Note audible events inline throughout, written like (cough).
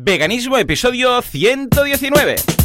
Veganismo, episodio 119.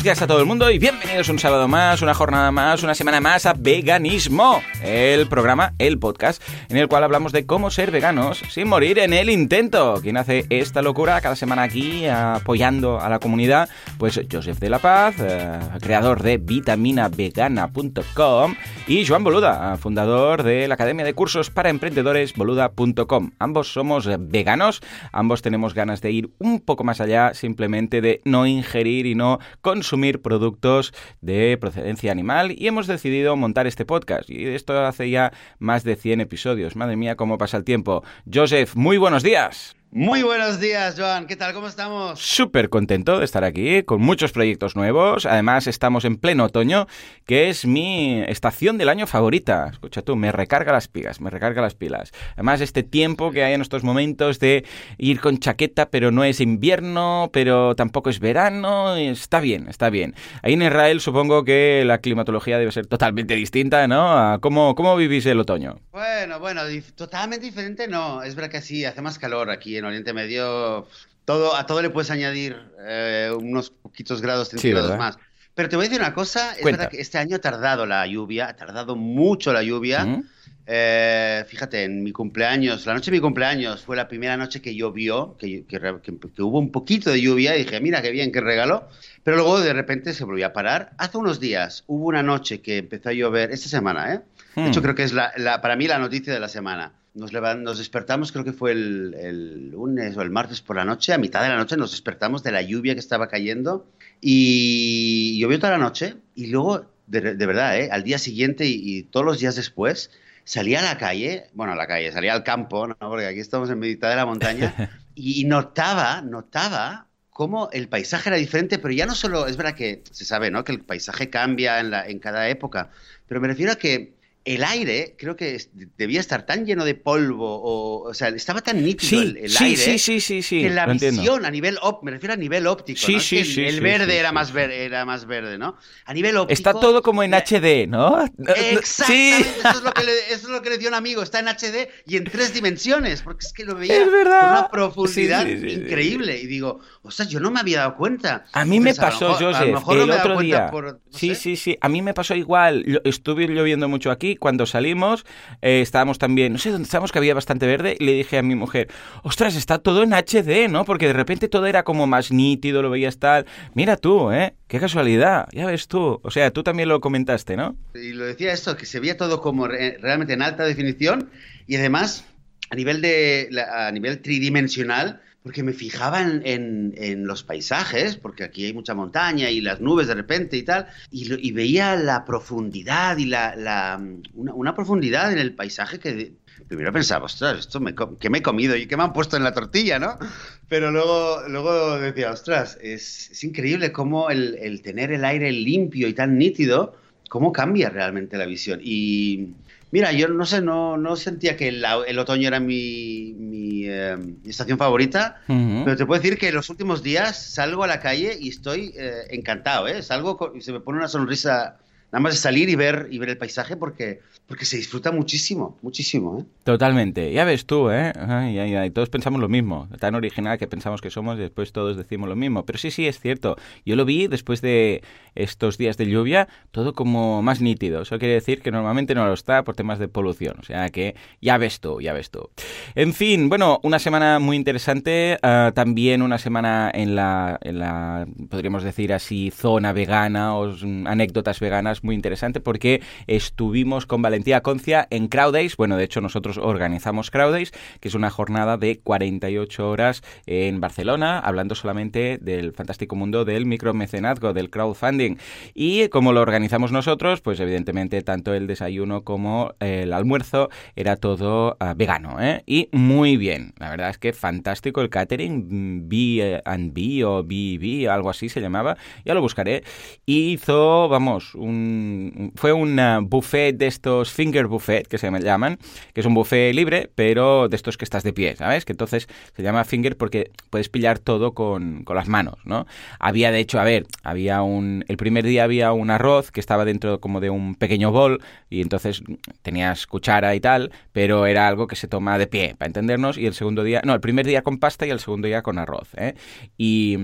Buenos días a todo el mundo y bienvenidos un sábado más, una jornada más, una semana más a Veganismo, el programa, el podcast, en el cual hablamos de cómo ser veganos sin morir en el intento. Quien hace esta locura cada semana aquí apoyando a la comunidad, pues Joseph de la Paz, eh, creador de vitaminavegana.com y Joan Boluda, fundador de la Academia de Cursos para Emprendedores boluda.com. Ambos somos veganos, ambos tenemos ganas de ir un poco más allá simplemente de no ingerir y no consumir consumir productos de procedencia animal y hemos decidido montar este podcast. Y esto hace ya más de 100 episodios. Madre mía, cómo pasa el tiempo. Joseph, muy buenos días. Muy buenos días, Joan. ¿Qué tal? ¿Cómo estamos? Súper contento de estar aquí, con muchos proyectos nuevos. Además, estamos en pleno otoño, que es mi estación del año favorita. Escucha tú, me recarga las pilas, me recarga las pilas. Además, este tiempo que hay en estos momentos de ir con chaqueta, pero no es invierno, pero tampoco es verano, está bien, está bien. Ahí en Israel supongo que la climatología debe ser totalmente distinta, ¿no? ¿Cómo, cómo vivís el otoño? Bueno, bueno, totalmente diferente no. Es verdad que sí, hace más calor aquí en Oriente Medio, todo, a todo le puedes añadir eh, unos poquitos grados centígrados más. Pero te voy a decir una cosa, es verdad que este año ha tardado la lluvia, ha tardado mucho la lluvia. Eh, fíjate, en mi cumpleaños, la noche de mi cumpleaños fue la primera noche que llovió, que, que, hubo un poquito de lluvia y dije, mira qué bien, qué regalo. Pero luego de repente se volvió a parar. Hace unos días hubo una noche que empezó a llover, esta semana, ¿eh? De hecho, hmm. creo que es la, para mí la noticia de la semana. Nos, nos despertamos, creo que fue el, lunes o el martes por la noche, a mitad de la noche nos despertamos de la lluvia que estaba cayendo y llovió toda la noche y luego, de, verdad, ¿eh? al día siguiente y, todos los días después, salía a la calle, bueno, a la calle, salía al campo, ¿no? porque aquí estamos en mitad de la montaña, (laughs) y notaba, notaba cómo el paisaje era diferente, pero ya no solo, es verdad que se sabe, ¿no? Que el paisaje cambia en, la, en cada época, pero me refiero a que el aire creo que debía estar tan lleno de polvo, o, o sea, estaba tan nítido el, aire sí, sí, sí, sí, que la visión a nivel, me refiero a nivel óptico, sí, ¿no? sí, sí, el, verde era, más verde, era más verde, ¿no? A nivel óptico... Está todo como en HD, ¿no? Exactamente, eso, es lo que le, eso es lo que le dio un amigo, está en HD y en tres dimensiones, porque es que lo veía con una profundidad increíble, y digo, o sea, yo no me había dado cuenta. A mí me pasó, Joseph, el otro día... sí, sí, sí, a mí me pasó igual, estuve lloviendo mucho aquí, cuando salimos, eh, estábamos también, no sé dónde estábamos, que había bastante verde, y le dije a mi mujer, ostras, está todo en HD, ¿no? Porque de repente todo era como más nítido, lo veías tal. Mira tú, ¿eh? Qué casualidad, ya ves tú. O sea, tú también lo comentaste, ¿no? Y lo decía esto, que se veía todo como realmente en alta definición y además a nivel, de, a nivel tridimensional porque me fijaba en, en, los paisajes, porque aquí hay mucha montaña y las nubes de repente y tal, y, veía la profundidad y la, la una, profundidad en el paisaje que primero pensaba, ostras, esto me, ¿qué me he comido y qué me han puesto en la tortilla, no? Pero luego, luego decía, ostras, es, es increíble cómo el, el tener el aire limpio y tan nítido, cómo cambia realmente la visión. Y Mira, yo no sé, no, no sentía que el, otoño era mi, mi, eh, estación favorita, pero te puedo decir que en los últimos días salgo a la calle y estoy eh, encantado, ¿eh? Salgo y se me pone una sonrisa nada más de salir y ver, y ver el paisaje porque porque se disfruta muchísimo, muchísimo, ¿eh? Totalmente. Ya ves tú, ¿eh? Ay, Todos pensamos lo mismo. Tan original que pensamos que somos y después todos decimos lo mismo. Pero sí, sí, es cierto. Yo lo vi después de estos días de lluvia, todo como más nítido. Eso quiere decir que normalmente no lo está por temas de polución. O sea que ya ves tú, ya ves tú. En fin, bueno, una semana muy interesante. Ah, también una semana en la, en la, podríamos decir así, zona vegana o anécdotas veganas muy interesante porque estuvimos con Valentía Concia en Crowdays. Bueno, de hecho nosotros organizamos Crowdays, que es una jornada de 48 horas en Barcelona, hablando solamente del fantástico mundo del micromecenazgo, del crowdfunding. Y como lo organizamos nosotros, pues evidentemente tanto el desayuno como el almuerzo era todo ah, vegano, ¿eh? Y muy bien. La verdad es que fantástico el catering, B and B o B algo así se llamaba. Ya lo buscaré. hizo, vamos, un fue un buffet de estos finger buffet, que se llaman, que es un buffet libre, pero de estos que estás de pie, ¿sabes? Que entonces se llama finger porque puedes pillar todo con, con las manos, ¿no? Había, de hecho, a ver, había un... El primer día había un arroz que estaba dentro como de un pequeño bol y entonces tenías cuchara y tal, pero era algo que se toma de pie, para entendernos, y el segundo día... No, el primer día con pasta y el segundo día con arroz, ¿eh? Y,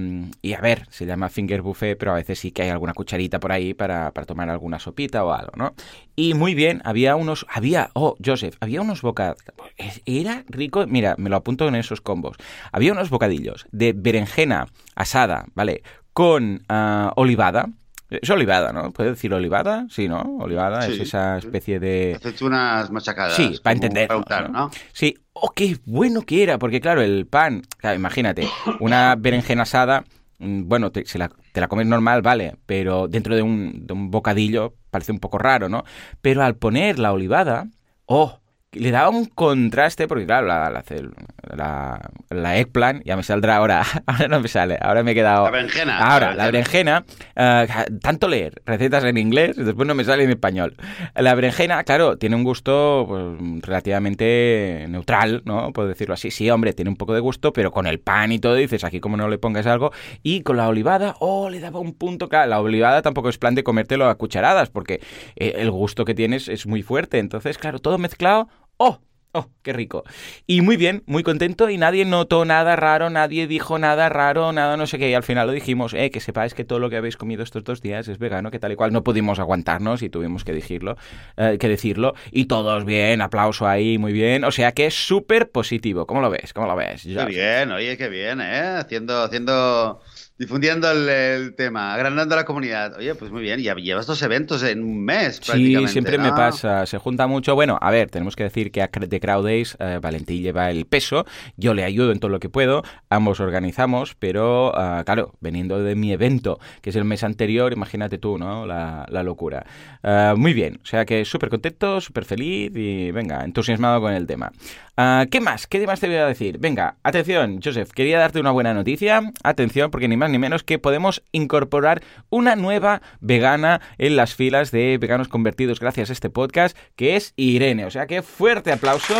y a ver, se llama finger buffet, pero a veces sí que hay alguna cucharita por ahí para, para tomar alguna sopita o algo, ¿no? Y muy bien, había unos, había, oh, Joseph, había unos bocadillos, era rico, mira, me lo apunto en esos combos, había unos bocadillos de berenjena asada, ¿vale? Con uh, olivada, es olivada, ¿no? ¿Puedes decir olivada? Sí, ¿no? Olivada es esa especie de... Has hecho unas machacadas. Sí, para entender. ¿no? Sí. Oh, qué bueno que era, porque claro, el pan, claro, imagínate, una berenjena asada bueno, te, la, te la comes normal, vale, pero dentro de un bocadillo parece un poco raro, ¿no? Pero al poner la olivada, oh, le daba un contraste, porque claro, la, la, la, la, eggplant, ya me saldrá ahora, (laughs) ahora no me sale, ahora me he quedado... La berenjena. Ahora, la berenjena, uh, tanto leer recetas en inglés, después no me sale en español. La berenjena, claro, tiene un gusto pues, relativamente neutral, ¿no? Puedo decirlo así. Sí, hombre, tiene un poco de gusto, pero con el pan y todo, dices, aquí como no le pongas algo, y con la olivada, oh, le daba un punto, claro, la olivada tampoco es plan de comértelo a cucharadas, porque eh, el gusto que tienes es muy fuerte, entonces, claro, todo mezclado, ¡Oh! ¡Oh, qué rico! Y muy bien, muy contento y nadie notó nada raro, nadie dijo nada raro, nada no sé qué. Y al final lo dijimos, eh, que sepáis que todo lo que habéis comido estos dos días es vegano, que tal y cual no pudimos aguantarnos y tuvimos que decirlo. Eh, que decirlo. Y todos bien, aplauso ahí, muy bien. O sea que es súper positivo. ¿Cómo lo ves? ¿Cómo lo ves? Qué bien, oye, qué bien, ¿eh? Haciendo... haciendo difundiendo el, tema, agrandando la comunidad. Oye, pues muy bien, ya llevas dos eventos en un mes. Sí, siempre me pasa, se junta mucho. Bueno, a ver, tenemos que decir que a The Crowd Days eh, Valentín lleva el peso, yo le ayudo en todo lo que puedo, ambos organizamos, pero uh, claro, veniendo de mi evento, que es el mes anterior, imagínate tú, ¿no? La, la locura. Uh, muy bien, o sea que súper contento, súper feliz y venga, entusiasmado con el tema. Uh, ¿Qué más? ¿Qué más te voy a decir? Venga, atención, Joseph, quería darte una buena noticia. Atención, porque ni más ni menos que podemos incorporar una nueva vegana en las filas de veganos convertidos gracias a este podcast, que es Irene. O sea que fuerte aplauso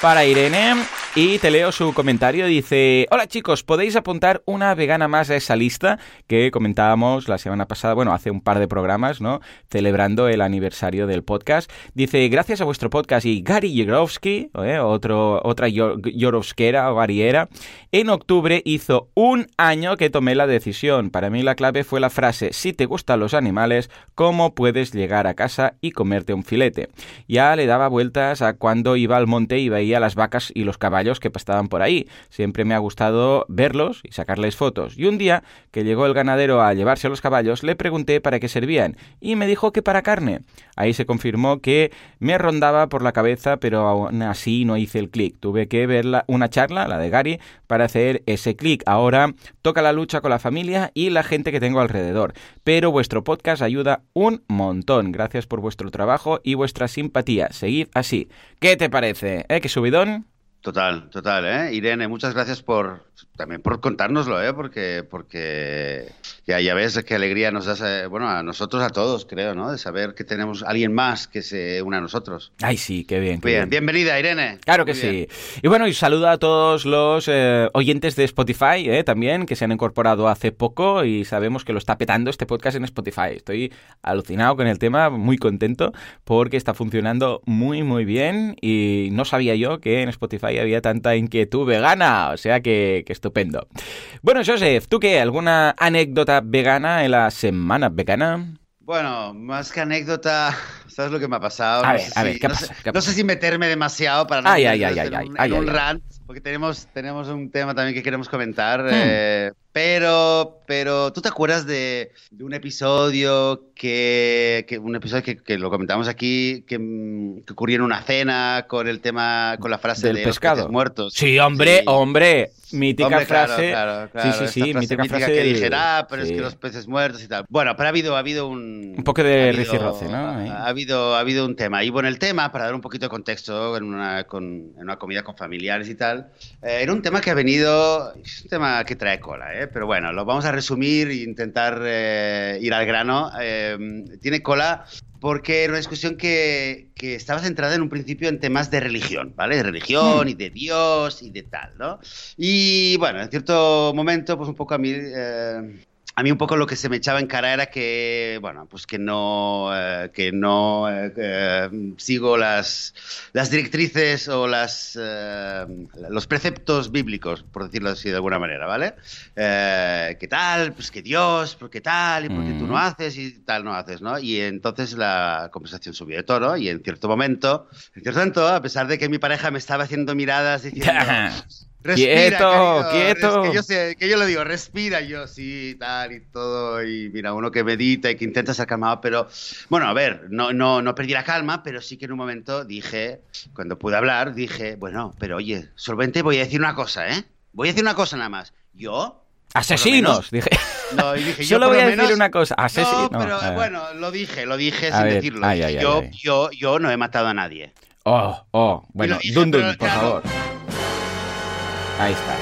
para Irene. Y te leo su comentario. Dice, hola chicos, podéis apuntar una vegana más a esa lista que comentábamos la semana pasada, bueno, hace un par de programas, ¿no? Celebrando el aniversario del podcast. Dice, gracias a vuestro podcast y Gary Yorovsky, ¿eh? Otro, otra Yorovskera o Gariera, en octubre hizo un año que tomé la decisión. Para mí la clave fue la frase, si te gustan los animales, ¿cómo puedes llegar a casa y comerte un filete? Ya le daba vueltas a cuando iba al monte y veía las vacas y los caballos que estaban por ahí. Siempre me ha gustado verlos y sacarles fotos. Y un día que llegó el ganadero a llevarse a los caballos, le pregunté para qué servían y me dijo que para carne. Ahí se confirmó que me rondaba por la cabeza, pero aún así no hice el clic. Tuve que ver una charla, la de Gary, para hacer ese clic. Ahora toca la lucha con la familia y la gente que tengo alrededor. Pero vuestro podcast ayuda un montón. Gracias por vuestro trabajo y vuestra simpatía. Seguid así. ¿Qué te parece? ¿Eh? ¿Qué subidón? Total, total, ¿eh? Irene, muchas gracias por también por contárnoslo, ¿eh? Porque, porque ya, ya ves qué alegría nos das, eh, bueno, a nosotros, a todos, creo, ¿no? De saber que tenemos alguien más que se une a nosotros. Ay, sí, qué bien. bien. Bienvenida, Irene. Claro que sí. Y bueno, y saluda a todos los eh, oyentes de Spotify, ¿eh? También, que se han incorporado hace poco y sabemos que lo está petando este podcast en Spotify. Estoy alucinado con el tema, muy contento, porque está funcionando muy, muy bien y no sabía yo que en Spotify había tanta inquietud vegana, o sea que, estupendo. Bueno, Joseph, ¿tú qué? ¿Alguna anécdota vegana en la semana vegana? Bueno, más que anécdota, ¿sabes lo que me ha pasado? A ver, a ver, ¿qué, pasa? no, sé, si meterme demasiado para no ay, ay, ay, en, un, rant, porque tenemos, tenemos un tema también que queremos comentar. Hmm. Eh, pero, pero, ¿tú te acuerdas de, un episodio que, un episodio que, lo comentamos aquí, que, ocurrió en una cena con el tema, con la frase del de pescado muertos? Sí, hombre, hombre, mítica frase. sí, sí, sí, mítica frase que dijera, pero es que los peces muertos y tal. Bueno, pero ha habido, ha habido un... Un poco de ricirroce, ¿no? Ha, habido, ha habido un tema. Y bueno, el tema, para dar un poquito de contexto, en una, con, en una comida con familiares y tal, eh, era un tema que ha venido, es un tema que trae cola, ¿eh? ¿eh? pero bueno, lo vamos a resumir e intentar eh, ir al grano. Eh, tiene cola porque era una discusión que, que, estaba centrada en un principio en temas de religión, ¿vale? De religión hmm. y de Dios y de tal, ¿no? Y bueno, en cierto momento, pues un poco a mí a mí un poco lo que se me echaba en cara era que, bueno, pues que no, eh, que no eh, eh, sigo las, las directrices o las, los preceptos bíblicos, por decirlo así de alguna manera, ¿vale? ¿Qué tal? Pues que Dios, ¿por qué tal? ¿Y por qué tú no mm. haces? Y tal no haces, ¿no? Y entonces la conversación subió de tono y en cierto momento, en cierto momento, a pesar de que mi pareja me estaba haciendo miradas diciendo... (laughs) Respira, quieto, quieto. Que yo, sé, que yo le digo, respira, yo sí, tal y todo. Y mira, uno que medita y que intenta ser calmado, pero bueno, a ver, no, no, no perdí la calma, pero sí que en un momento dije, cuando pude hablar, dije, bueno, pero oye, solvente, voy a decir una cosa, ¿eh? Voy a decir una cosa nada más. Yo. ¡Asesinos! dije. No, dije, Solo voy a decir una cosa. Asesinos. No, pero bueno, lo dije, lo dije sin decirlo. yo, yo, yo no he matado a nadie. Oh, oh, bueno, Dundun, por favor. Ahí está.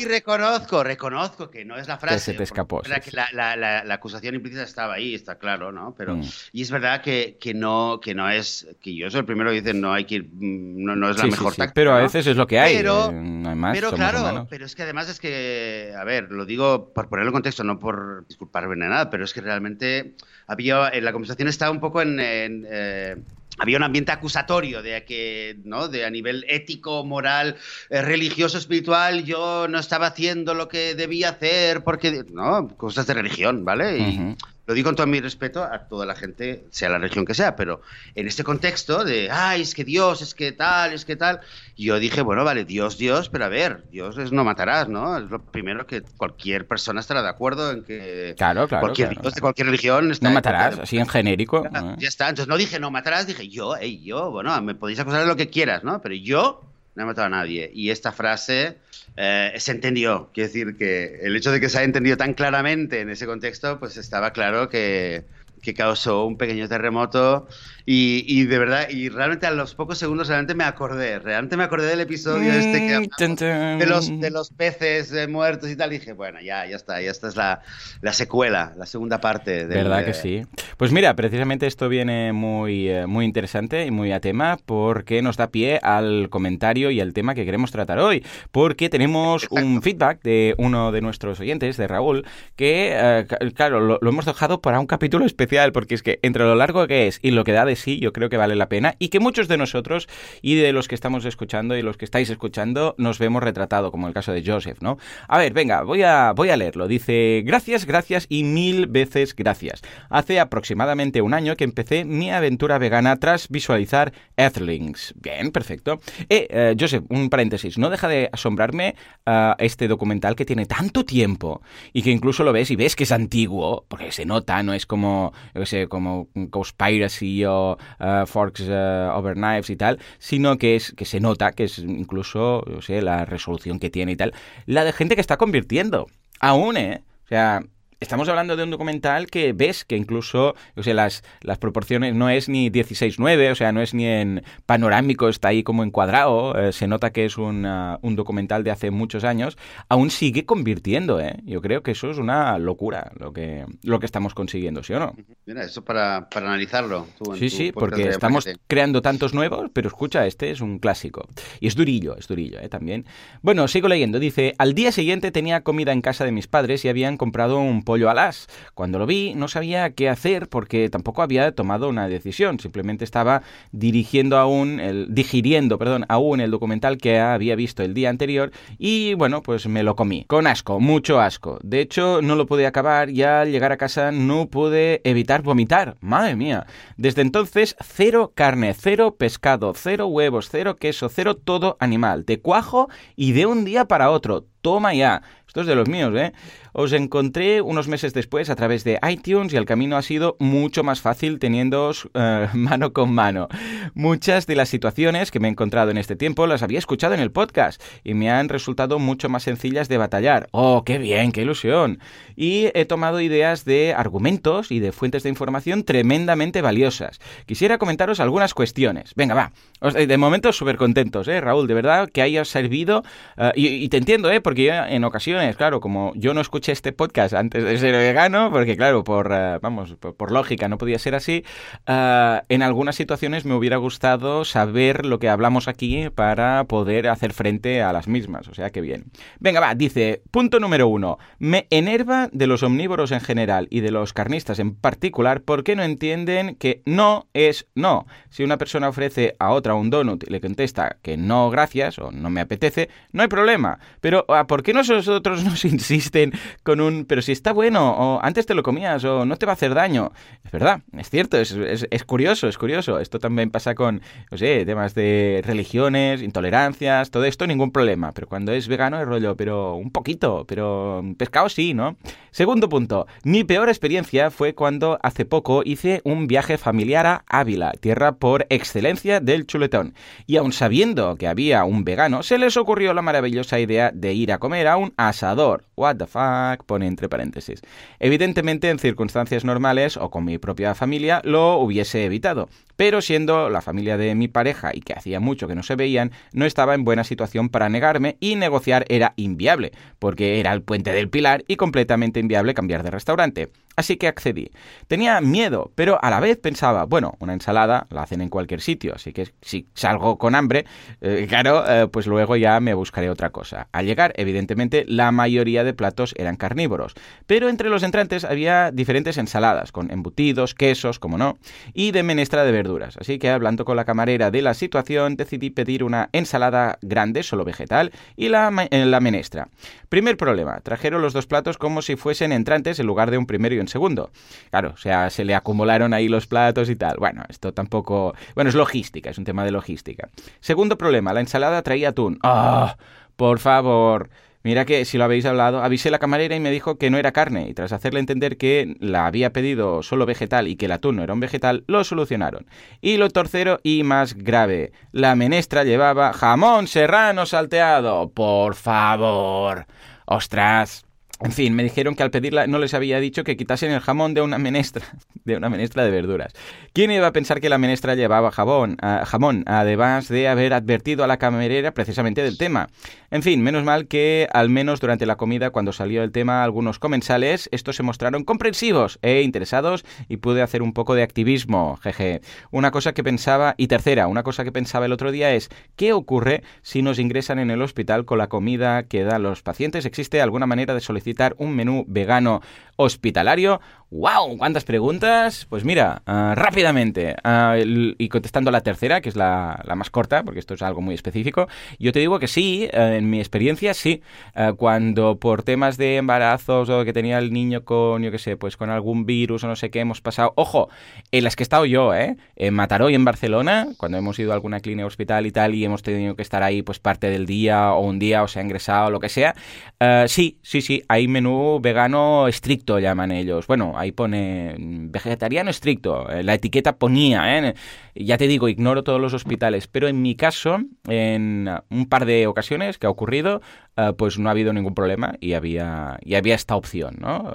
Y reconozco, reconozco que no es la frase. Que se te escapó. Que la, la, la, acusación implícita estaba ahí, está claro, ¿no? Pero, mm. Y es verdad que, que, no, que no es. Que yo soy el primero que dice no hay que mm, No, no es la mejor táctica. Pero a veces es lo que hay. Pero, eh, no hay más, pero claro, pero es que además es que. A ver, lo digo por ponerlo en contexto, no por disculparme ni nada, pero es que realmente había. La conversación estaba un poco en. Eh, había un ambiente acusatorio de que, ¿no? De a nivel ético, moral, eh, religioso, espiritual, yo no estaba haciendo lo que debía hacer porque, no, cosas de religión, ¿vale? Y, lo digo con todo mi respeto a toda la gente, sea la religión que sea, pero en este contexto de, ay, es que Dios, es que tal, es que tal, yo dije, bueno, vale, Dios, Dios, pero a ver, Dios es no matarás, ¿no? Es lo primero que cualquier persona estará de acuerdo en que claro, claro, cualquier Dios de cualquier religión No matarás, así en genérico. Ya, está, entonces no dije no matarás, dije yo, hey, yo, bueno, me podéis acusar de lo que quieras, ¿no? Pero yo no he matado a nadie. Y esta frase eh, se entendió. Quiero decir que el hecho de que se haya entendido tan claramente en ese contexto, pues estaba claro que, que causó un pequeño terremoto y, y, de verdad, y realmente a los pocos segundos realmente me acordé, realmente me acordé del episodio este que mm, de los, de los peces eh, muertos y tal, y dije, bueno, ya, ya está, ya esta es la, la secuela, la segunda parte. de ¿Verdad que sí? Pues mira, precisamente esto viene muy, eh, muy interesante y muy a tema porque nos da pie al comentario y al tema que queremos tratar hoy, porque tenemos un feedback de uno de nuestros oyentes, de Raúl, que, eh, claro, lo, lo hemos dejado para un capítulo especial, porque es que entre lo largo que es y lo que da de sí, yo creo que vale la pena y que muchos de nosotros y de los que estamos escuchando y los que estáis escuchando nos vemos retratado, como el caso de Joseph, ¿no? A ver, venga, voy a, voy a leerlo. Dice, gracias, gracias y mil veces gracias. Hace aproximadamente un año que empecé mi aventura vegana tras visualizar Earthlings. Bien, perfecto. Eh, eh Joseph, un paréntesis, no deja de asombrarme uh, este documental que tiene tanto tiempo y que incluso lo ves y ves que es antiguo, porque se nota, no es como, yo sé, como Conspiracy o eh, Forks uh, Over Knives y tal, sino que es que se nota que es incluso, yo sé, la resolución que tiene y tal, la de gente que está convirtiendo. Aún, ¿eh? O sea, estamos hablando de un documental que ves que incluso, o sea, las, las proporciones no es ni 16-9, o sea, no es ni en panorámico, está ahí como encuadrado, eh, se nota que es un, un, documental de hace muchos años, aún sigue convirtiendo, ¿eh? Yo creo que eso es una locura lo que, lo que estamos consiguiendo, ¿sí o no? Mira, eso para, para analizarlo. sí, sí, porque estamos creando tantos nuevos, pero escucha, este es un clásico. Y es durillo, es durillo, ¿eh? También. Bueno, sigo leyendo, dice, al día siguiente tenía comida en casa de mis padres y habían comprado un pollo alas. Cuando lo vi no sabía qué hacer porque tampoco había tomado una decisión, simplemente estaba dirigiendo aún, el, digiriendo, perdón, aún el documental que había visto el día anterior y bueno, pues me lo comí. Con asco, mucho asco. De hecho, no lo pude acabar y al llegar a casa no pude evitar vomitar. Madre mía. Desde entonces, cero carne, cero pescado, cero huevos, cero queso, cero todo animal, de cuajo y de un día para otro. Toma ya. Esto es de los míos, ¿eh? Os encontré unos meses después a través de iTunes y el camino ha sido mucho más fácil teniéndoos eh, (laughs) mano con mano. Muchas de las situaciones que me he encontrado en este tiempo las había escuchado en el podcast y me han resultado mucho más sencillas de batallar. ¡Oh, qué bien, qué ilusión! Y he tomado ideas de argumentos y de fuentes de información tremendamente valiosas. Quisiera comentaros algunas cuestiones. Venga, va. De momento súper contentos, ¿eh, Raúl? De verdad que haya servido. Eh, y, te entiendo, ¿eh? Porque en ocasiones, claro, como yo no escuché este podcast antes de ser vegano, porque claro, por, eh, vamos, por, lógica no podía ser así, eh, en algunas situaciones me hubiera gustado saber lo que hablamos aquí para poder hacer frente a las mismas, o sea que bien. Venga, va, dice, punto número uno, me enerva de los omnívoros en general y de los carnistas en particular porque no entienden que no es no. Si una persona ofrece a otra un donut y le contesta que no gracias o no me apetece, no hay problema. Pero ¿por qué nosotros (laughs) nos insisten con un pero si está bueno o antes te lo comías o no te va a hacer daño? Es verdad, es cierto, es, es, curioso, es curioso. Esto también pasa con, no sé, temas de religiones, intolerancias, todo esto, ningún problema. Pero cuando es vegano es rollo, pero un poquito, pero pescado sí, ¿no? Segundo punto, mi peor experiencia fue cuando hace poco hice un viaje familiar a Ávila, tierra por excelencia del chuletón. Y aun sabiendo que había un vegano, se les ocurrió la maravillosa idea de ir a comer a un asador. What the fuck, pone entre paréntesis. Evidentemente, en circunstancias normales o con mi propia familia, lo hubiese evitado. Pero siendo la familia de mi pareja y que hacía mucho que no se veían, no estaba en buena situación para negarme y negociar era inviable, porque era el puente del Pilar y completamente inviable cambiar de restaurante así que accedí. Tenía miedo, pero a la vez pensaba, bueno, una ensalada la hacen en cualquier sitio, así que si salgo con hambre, eh, claro, eh, pues luego ya me buscaré otra cosa. Al llegar, evidentemente, la mayoría de platos eran carnívoros, pero entre los entrantes había diferentes ensaladas, con embutidos, quesos, como no, y de menestra de verduras. Así que hablando con la camarera de la situación, decidí pedir una ensalada grande, solo vegetal, y la, eh, la menestra. Primer problema, trajeron los dos platos como si fuesen entrantes en lugar de un primero y un segundo. Claro, o sea, se le acumularon ahí los platos y tal. Bueno, esto tampoco... Bueno, es logística, es un tema de logística. Segundo problema, la ensalada traía atún. ¡Ah! por favor. Mira que si lo habéis hablado, avisé a la camarera y me dijo que no era carne, y tras hacerle entender que la había pedido solo vegetal y que el atún no era un vegetal, lo solucionaron. Y lo tercero y más grave, la menestra llevaba jamón serrano salteado. Por favor. Ostras. En fin, me dijeron que al pedirla no les había dicho que quitasen el jamón de una menestra, (laughs) de una menestra de verduras. ¿Quién iba a pensar que la menestra llevaba jabón, ah, jamón, además de haber advertido a la camarera precisamente del tema? En fin, menos mal que al menos durante la comida, cuando salió el tema, algunos comensales, estos se mostraron comprensivos e interesados y pude hacer un poco de activismo, jeje. Una cosa que pensaba, y tercera, una cosa que pensaba el otro día es, ¿qué ocurre si nos ingresan en el hospital con la comida que dan los pacientes? ¿Existe alguna manera de solicitar un menú vegano hospitalario ¡Wow! ¿Cuántas preguntas? Pues mira, ah, rápidamente, ah, y contestando la tercera, que es la, más corta, porque esto es algo muy específico, yo te digo que sí, eh, en mi experiencia sí, eh, cuando por temas de embarazos o que tenía el niño con, yo qué sé, pues con algún virus o no sé qué hemos pasado, ojo, en las que he estado yo, ¿eh? En Mataró y en Barcelona, cuando hemos ido a alguna clínica hospital y tal, y hemos tenido que estar ahí pues parte del día o un día o se ha ingresado lo que sea, eh, sí, sí, sí, hay menú vegano estricto, llaman ellos. Bueno, ahí pone vegetariano estricto, eh, la etiqueta ponía, ¿eh? ya te digo, ignoro todos los hospitales, pero en mi caso, en un par de ocasiones que ha ocurrido, eh, pues no ha habido ningún problema y había, y había esta opción, ¿no?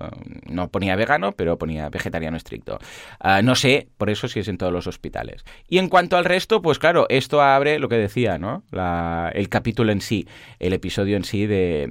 No ponía vegano, pero ponía vegetariano estricto. no sé, por eso si es en todos los hospitales. Y en cuanto al resto, pues claro, esto abre lo que decía, ¿no? el capítulo en sí, el episodio en sí de,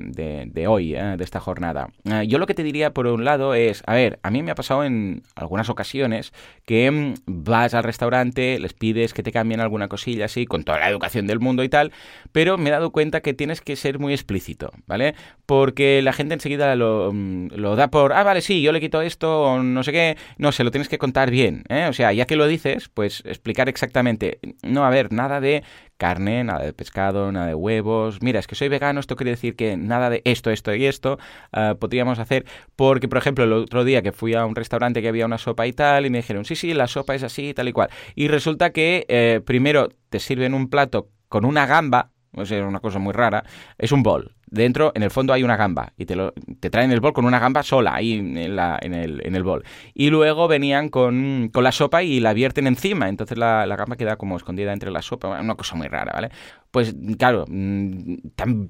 de, hoy, de esta jornada. yo lo que te diría, por un lado, es, a ver, a mí me ha pasado en algunas ocasiones que mm, vas al restaurante, les pides que te cambien alguna cosilla así, con toda la educación del mundo y tal, pero me he dado cuenta que tienes que ser muy explícito, ¿vale? Porque la gente enseguida lo, mm, lo da por, ah, vale, sí, yo le quito esto o no sé qué, no, se lo tienes que contar bien, ¿eh? O sea, ya que lo dices, pues explicar exactamente, no, a ver, nada de carne, nada de pescado, nada de huevos. Mira, es que soy vegano, esto quiere decir que nada de esto, esto y esto uh, podríamos hacer. Porque, por ejemplo, el otro día que fui a un restaurante que había una sopa y tal, y me dijeron, sí, sí, la sopa es así, tal y cual. Y resulta que eh, primero te sirven un plato con una gamba, o sea, una cosa muy rara, es un bol dentro, en el fondo hay una gamba y te, lo, te traen el bol con una gamba sola ahí en, la, en, el, en el bol. Y luego venían con, con, la sopa y la vierten encima, entonces la, la gamba queda como escondida entre la sopa, una cosa muy rara, ¿vale? pues claro, mm,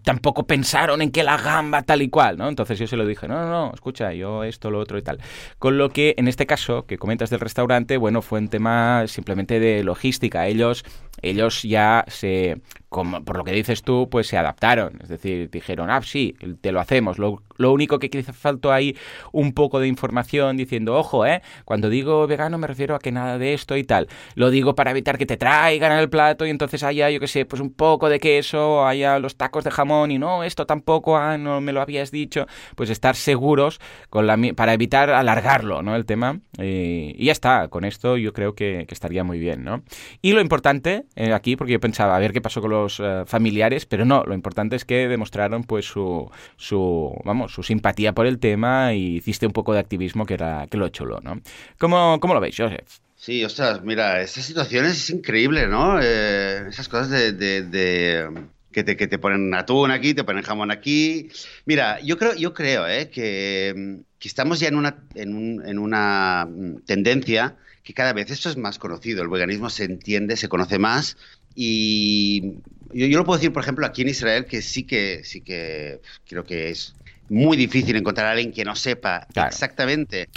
tampoco pensaron en que la gamba tal y cual, ¿no? Entonces yo se lo dije, no, no, no, escucha, yo esto, lo otro y tal. Con lo que en este caso que comentas del restaurante, bueno, fue un tema simplemente de logística. Ellos, ellos ya se, como, por lo que dices tú, pues se adaptaron. Es decir, dijeron, ah, sí, te lo hacemos. Lo, único que quizás faltó ahí un poco de información diciendo, ojo, ¿eh? Cuando digo vegano me refiero a que nada de esto y tal. Lo digo para evitar que te traigan el plato y entonces haya, yo qué sé, pues un poco de queso, haya los tacos de jamón y no, esto tampoco, ah, no me lo habías dicho. Pues estar seguros con la, para evitar alargarlo, ¿no? El tema. Eh, y ya está, con esto yo creo que, estaría muy bien, ¿no? Y lo importante eh, aquí, porque yo pensaba, a ver qué pasó con los eh, familiares, pero no, lo importante es que demostraron pues su, su, vamos, su simpatía por el tema y hiciste un poco de activismo que era que lo chulo, ¿no? ¿Cómo, cómo lo veis, Joseph? Sí, ostras, mira, estas situaciones es increíble, ¿no? esas cosas de, de, que, te, que te ponen atún aquí, te ponen jamón aquí. Mira, yo creo, yo creo ¿eh? que, que estamos ya en una, en, un, en una tendencia que cada vez esto es más conocido, el veganismo se entiende, se conoce más y yo, yo, lo puedo decir, por ejemplo, aquí en Israel, que sí que, sí que creo que es muy difícil encontrar a alguien que no sepa exactamente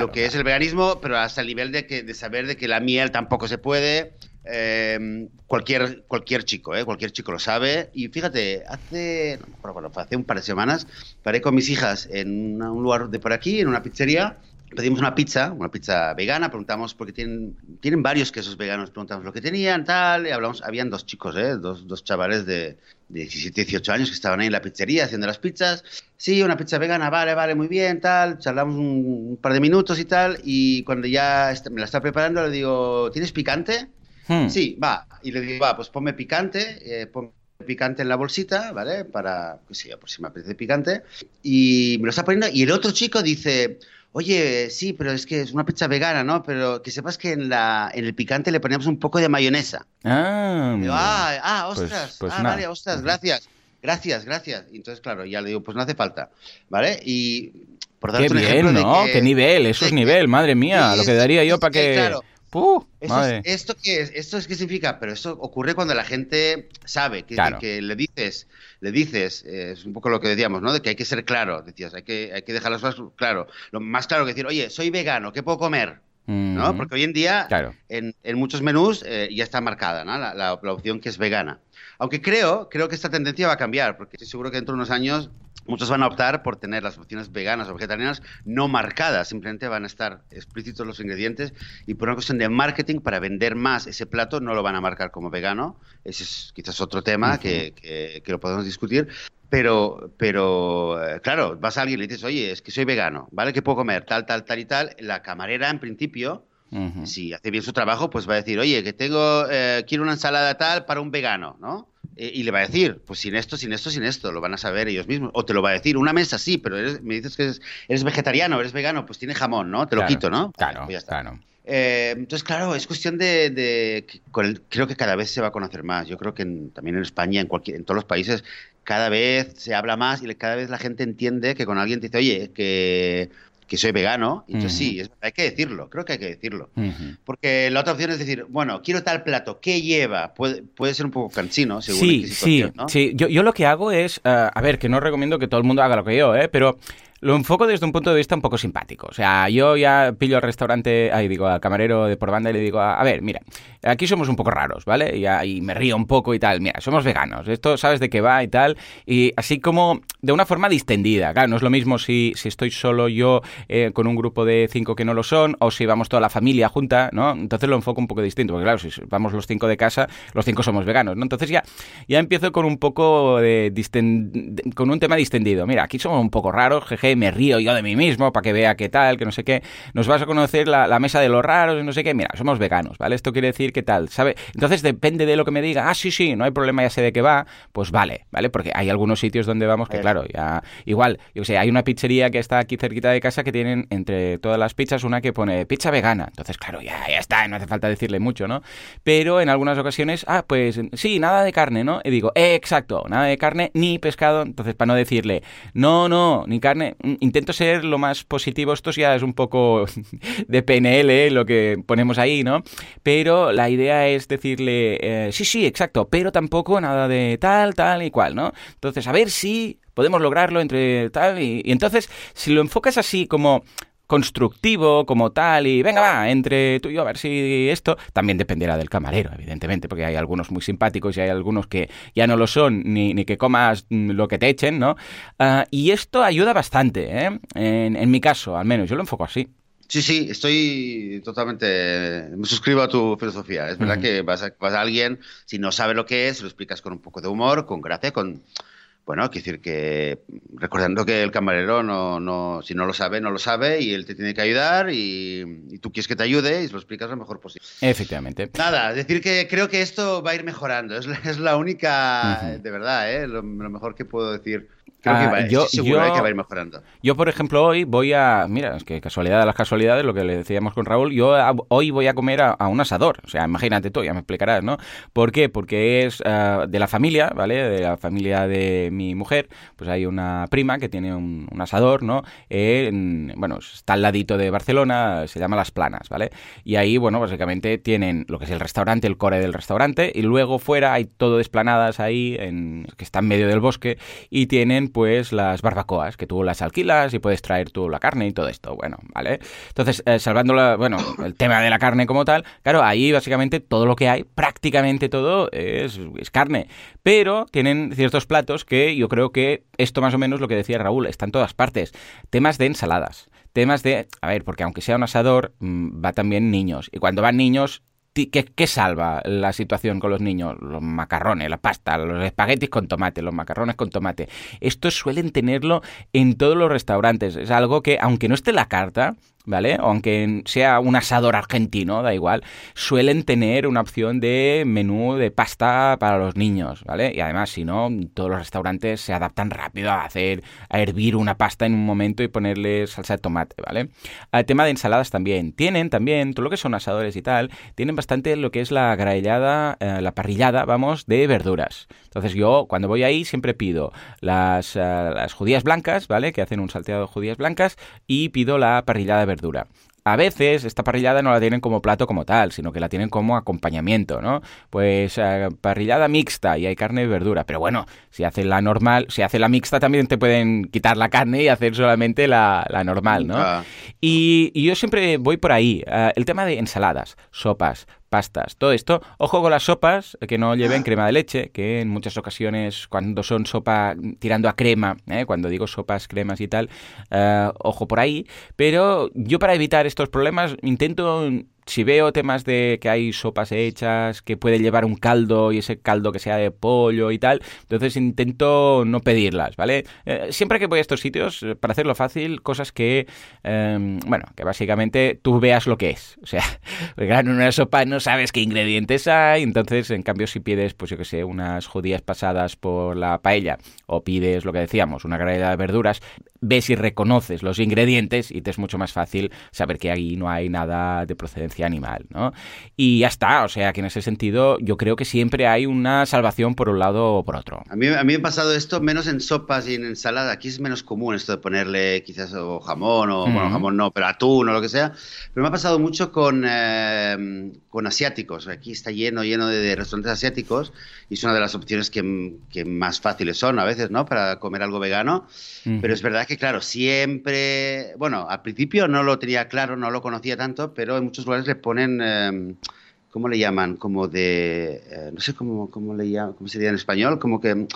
lo que es el veganismo, pero hasta el nivel de, que, de saber de que la miel tampoco se puede. Eh, cualquier, cualquier chico, ¿eh? cualquier chico lo sabe. Y fíjate, hace, bueno, hace un par de semanas paré con mis hijas en un lugar de por aquí, en una pizzería, pedimos una pizza, una pizza vegana, preguntamos, porque tienen, tienen varios quesos veganos, preguntamos lo que tenían, tal, y hablamos, habían dos chicos, ¿eh? dos, dos chavales de, de 17, 18 años que estaban ahí en la pizzería haciendo las pizzas. Sí, una pizza vegana, vale, vale, muy bien, tal. Charlamos un, par de minutos y tal, y cuando ya me la está preparando le digo, ¿tienes picante? Hmm. Sí, va. Y le digo, va, pues ponme picante, eh, ponme picante en la bolsita, ¿vale? Para, que sé por si me apetece picante. Y me lo está poniendo, y el otro chico dice oye, sí, pero es que es una pizza vegana, ¿no? Pero que sepas que en, la, en el picante le ponemos un poco de mayonesa. Ah, ah, ah, pues, ostras, pues ah, vale, ostras, gracias, gracias, gracias. Y entonces, claro, ya le digo, pues no hace falta, ¿vale? Y por darte Qué un bien, ¿no? Qué nivel, eso es nivel, madre mía, lo que daría yo para que... Claro, esto, es, ¿Esto qué es? ¿Esto es qué significa? Pero esto ocurre cuando la gente sabe que, que le dices, le dices, eh, es un poco lo que decíamos, ¿no? De que hay que ser claro, decías, hay que, hay que dejar las cosas claro. Lo más claro que decir, oye, soy vegano, ¿qué puedo comer? ¿No? Porque hoy en día en, en, muchos menús eh, ya está marcada ¿no? la, la, la opción que es vegana. Aunque creo, creo que esta tendencia va a cambiar, porque estoy seguro que dentro de unos años Muchos van a optar por tener las opciones veganas o vegetarianas no marcadas, simplemente van a estar explícitos los ingredientes y por una cuestión de marketing para vender más ese plato no lo van a marcar como vegano. Ese es quizás otro tema que, que, lo podemos discutir. Pero, pero eh, claro, vas a alguien y le dices, oye, es que soy vegano, ¿vale? ¿Qué puedo comer? Tal, tal, tal y tal. La camarera, en principio, si hace bien su trabajo, pues va a decir, oye, que tengo, eh, quiero una ensalada tal para un vegano, ¿no? Eh, y le va a decir, pues sin esto, sin esto, sin esto, lo van a saber ellos mismos. O te lo va a decir, una mesa sí, pero me dices que eres, vegetariano, eres vegano, pues tiene jamón, ¿no? Te lo quito, ¿no? Claro, pues claro. Eh, entonces, claro, es cuestión de, creo que cada vez se va a conocer más. Yo creo que también en España, en, cualquier, en todos los países, cada vez se habla más y cada vez la gente entiende que con alguien te dice, oye, que que soy vegano, y entonces sí, hay que decirlo, creo que hay que decirlo. Porque la otra opción es decir, bueno, quiero tal plato, ¿qué lleva? Puede, puede ser un poco cansino, según Sí, sí, sí. Yo, yo, lo que hago es, eh, a ver, que no recomiendo que todo el mundo haga lo que yo, ¿eh? pero lo enfoco desde un punto de vista un poco simpático. O sea, yo ya pillo al restaurante, ahí digo, al camarero de por banda y le digo, a, ver, mira, aquí somos un poco raros, ¿vale? Y, y, me río un poco y tal. Mira, somos veganos, esto sabes de qué va y tal. Y así como de una forma distendida. Claro, no es lo mismo si, si estoy solo yo eh, con un grupo de cinco que no lo son o si vamos toda la familia junta, ¿no? Entonces lo enfoco un poco distinto. Porque claro, si vamos los cinco de casa, los cinco somos veganos, ¿no? Entonces ya, ya empiezo con un poco de, con un tema distendido. Mira, aquí somos un poco raros, jeje me río yo de mí mismo para que vea qué tal, que no sé qué. Nos vas a conocer la, mesa de los raros y no sé qué. Mira, somos veganos, ¿vale? Esto quiere decir qué tal, ¿sabe? Entonces depende de lo que me diga. Ah, sí, sí, no hay problema, ya sé de qué va. Pues vale, ¿vale? Porque hay algunos sitios donde vamos que, claro, ya. Igual, yo sé, hay una pizzería que está aquí cerquita de casa que tienen entre todas las pizzas una que pone pizza vegana. Entonces, claro, ya, ya está, no hace falta decirle mucho, ¿no? Pero en algunas ocasiones, ah, pues sí, nada de carne, ¿no? Y digo, eh, exacto, nada de carne ni pescado. Entonces, para no decirle, no, no, ni carne, intento ser lo más positivo. Esto ya es un poco (laughs) de PNL lo que ponemos ahí, ¿no? Pero la idea es decirle, eh, sí, sí, exacto, pero tampoco nada de tal, tal y cual, ¿no? Entonces, a ver si podemos lograrlo entre tal y, y entonces, si lo enfocas así como constructivo como tal y venga, va, entre tú y yo a ver si esto también dependerá del camarero, evidentemente, porque hay algunos muy simpáticos y hay algunos que ya no lo son, ni, ni que comas lo que te echen, ¿no? Ah, y esto ayuda bastante, ¿eh? En, en mi caso, al menos, yo lo enfoco así. Sí, sí, estoy totalmente. Me suscribo a tu filosofía. Es verdad que vas a, vas a, alguien, si no sabe lo que es, lo explicas con un poco de humor, con gracia, con, bueno, quiero decir que recordando que el camarero no, no, si no lo sabe, no lo sabe y él te tiene que ayudar y, tú quieres que te ayude y lo explicas lo mejor posible. Efectivamente. Nada, decir que creo que esto va a ir mejorando. Es la, es la única, de verdad, ¿eh? lo, lo mejor que puedo decir. Creo que ah, va, yo, seguro que va a ir mejorando. Yo, por ejemplo, hoy voy a. Mira, es que casualidad de las casualidades, lo que le decíamos con Raúl. Yo hoy voy a comer a, un asador. O sea, imagínate tú, ya me explicarás, ¿no? ¿Por qué? Porque es uh, de la familia, ¿vale? De la familia de mi mujer. Pues hay una prima que tiene un, asador, ¿no? En, bueno, está al ladito de Barcelona, se llama Las Planas, ¿vale? Y ahí, bueno, básicamente tienen lo que es el restaurante, el core del restaurante, y luego fuera hay todo desplanadas ahí, en, que está en medio del bosque, y tienen pues las barbacoas, que tú las alquilas y puedes traer tú la carne y todo esto, bueno, ¿vale? Entonces, eh, salvando la, bueno, (coughs) el tema de la carne como tal, claro, ahí básicamente todo lo que hay, prácticamente todo es, es carne, pero tienen ciertos platos que yo creo que esto más o menos lo que decía Raúl, está en todas partes, temas de ensaladas temas de, a ver, porque aunque sea un asador, mm, va también niños. Y cuando van niños, ¿Qué, salva la situación con los niños? Los macarrones, la pasta, los espaguetis con tomate, los macarrones con tomate. Esto suelen tenerlo en todos los restaurantes. Es algo que, aunque no esté la carta, ¿vale? aunque sea un asador argentino, da igual, suelen tener una opción de menú de pasta para los niños, ¿vale? Y además, si no, todos los restaurantes se adaptan rápido a hacer, a hervir una pasta en un momento y ponerle salsa de tomate, ¿vale? Al tema de ensaladas también. Tienen también, todo lo que son asadores y tal, tienen bastante lo que es la graellada, eh, la parrillada, vamos, de verduras. Entonces yo, cuando voy ahí, siempre pido las, eh, las judías blancas, ¿vale? Que hacen un salteado de judías blancas y pido la parrillada de verdura. A veces esta parrillada no la tienen como plato como tal, sino que la tienen como acompañamiento, ¿no? Pues eh, parrillada mixta y hay carne y verdura. Pero bueno, si hace la normal, si hace la mixta también te pueden quitar la carne y hacer solamente la, normal, ¿no? Y, yo siempre voy por ahí. Eh, el tema de ensaladas, sopas, pastas. Todo esto, ojo con las sopas que no lleven crema de leche, que en muchas ocasiones cuando son sopa tirando a crema, ¿eh? cuando digo sopas, cremas y tal, eh, ojo por ahí. Pero yo para evitar estos problemas intento si veo temas de que hay sopas hechas, que puede llevar un caldo y ese caldo que sea de pollo y tal, entonces intento no pedirlas, ¿vale? Eh, siempre que voy a estos sitios, eh, para hacerlo fácil, cosas que, em, bueno, que básicamente tú veas lo que es. O sea, (laughs) en una sopa no sabes qué ingredientes hay, entonces en cambio si pides, pues yo que sé, unas judías pasadas por la paella o pides lo que decíamos, una granada de verduras, ves y reconoces los ingredientes y te es mucho más fácil saber que ahí no hay nada de procedencia animal, ¿no? Y ya está, o sea que en ese sentido yo creo que siempre hay una salvación por un lado o por otro. A mí, a mí me ha pasado esto menos en sopas y en ensalada, aquí es menos común esto de ponerle quizás o jamón o, bueno, jamón no, pero atún o lo que sea, pero me ha pasado mucho con, eh, con asiáticos, aquí está lleno, lleno de, restaurantes asiáticos y es una de las opciones que, que, más fáciles son a veces, ¿no? Para comer algo vegano, pero es verdad que claro, siempre, bueno, al principio no lo tenía claro, no lo conocía tanto, pero en muchos lugares le ponen, eh, ¿cómo le llaman? Como de, eh, no sé cómo, cómo, le llaman, cómo sería en español, como que eh,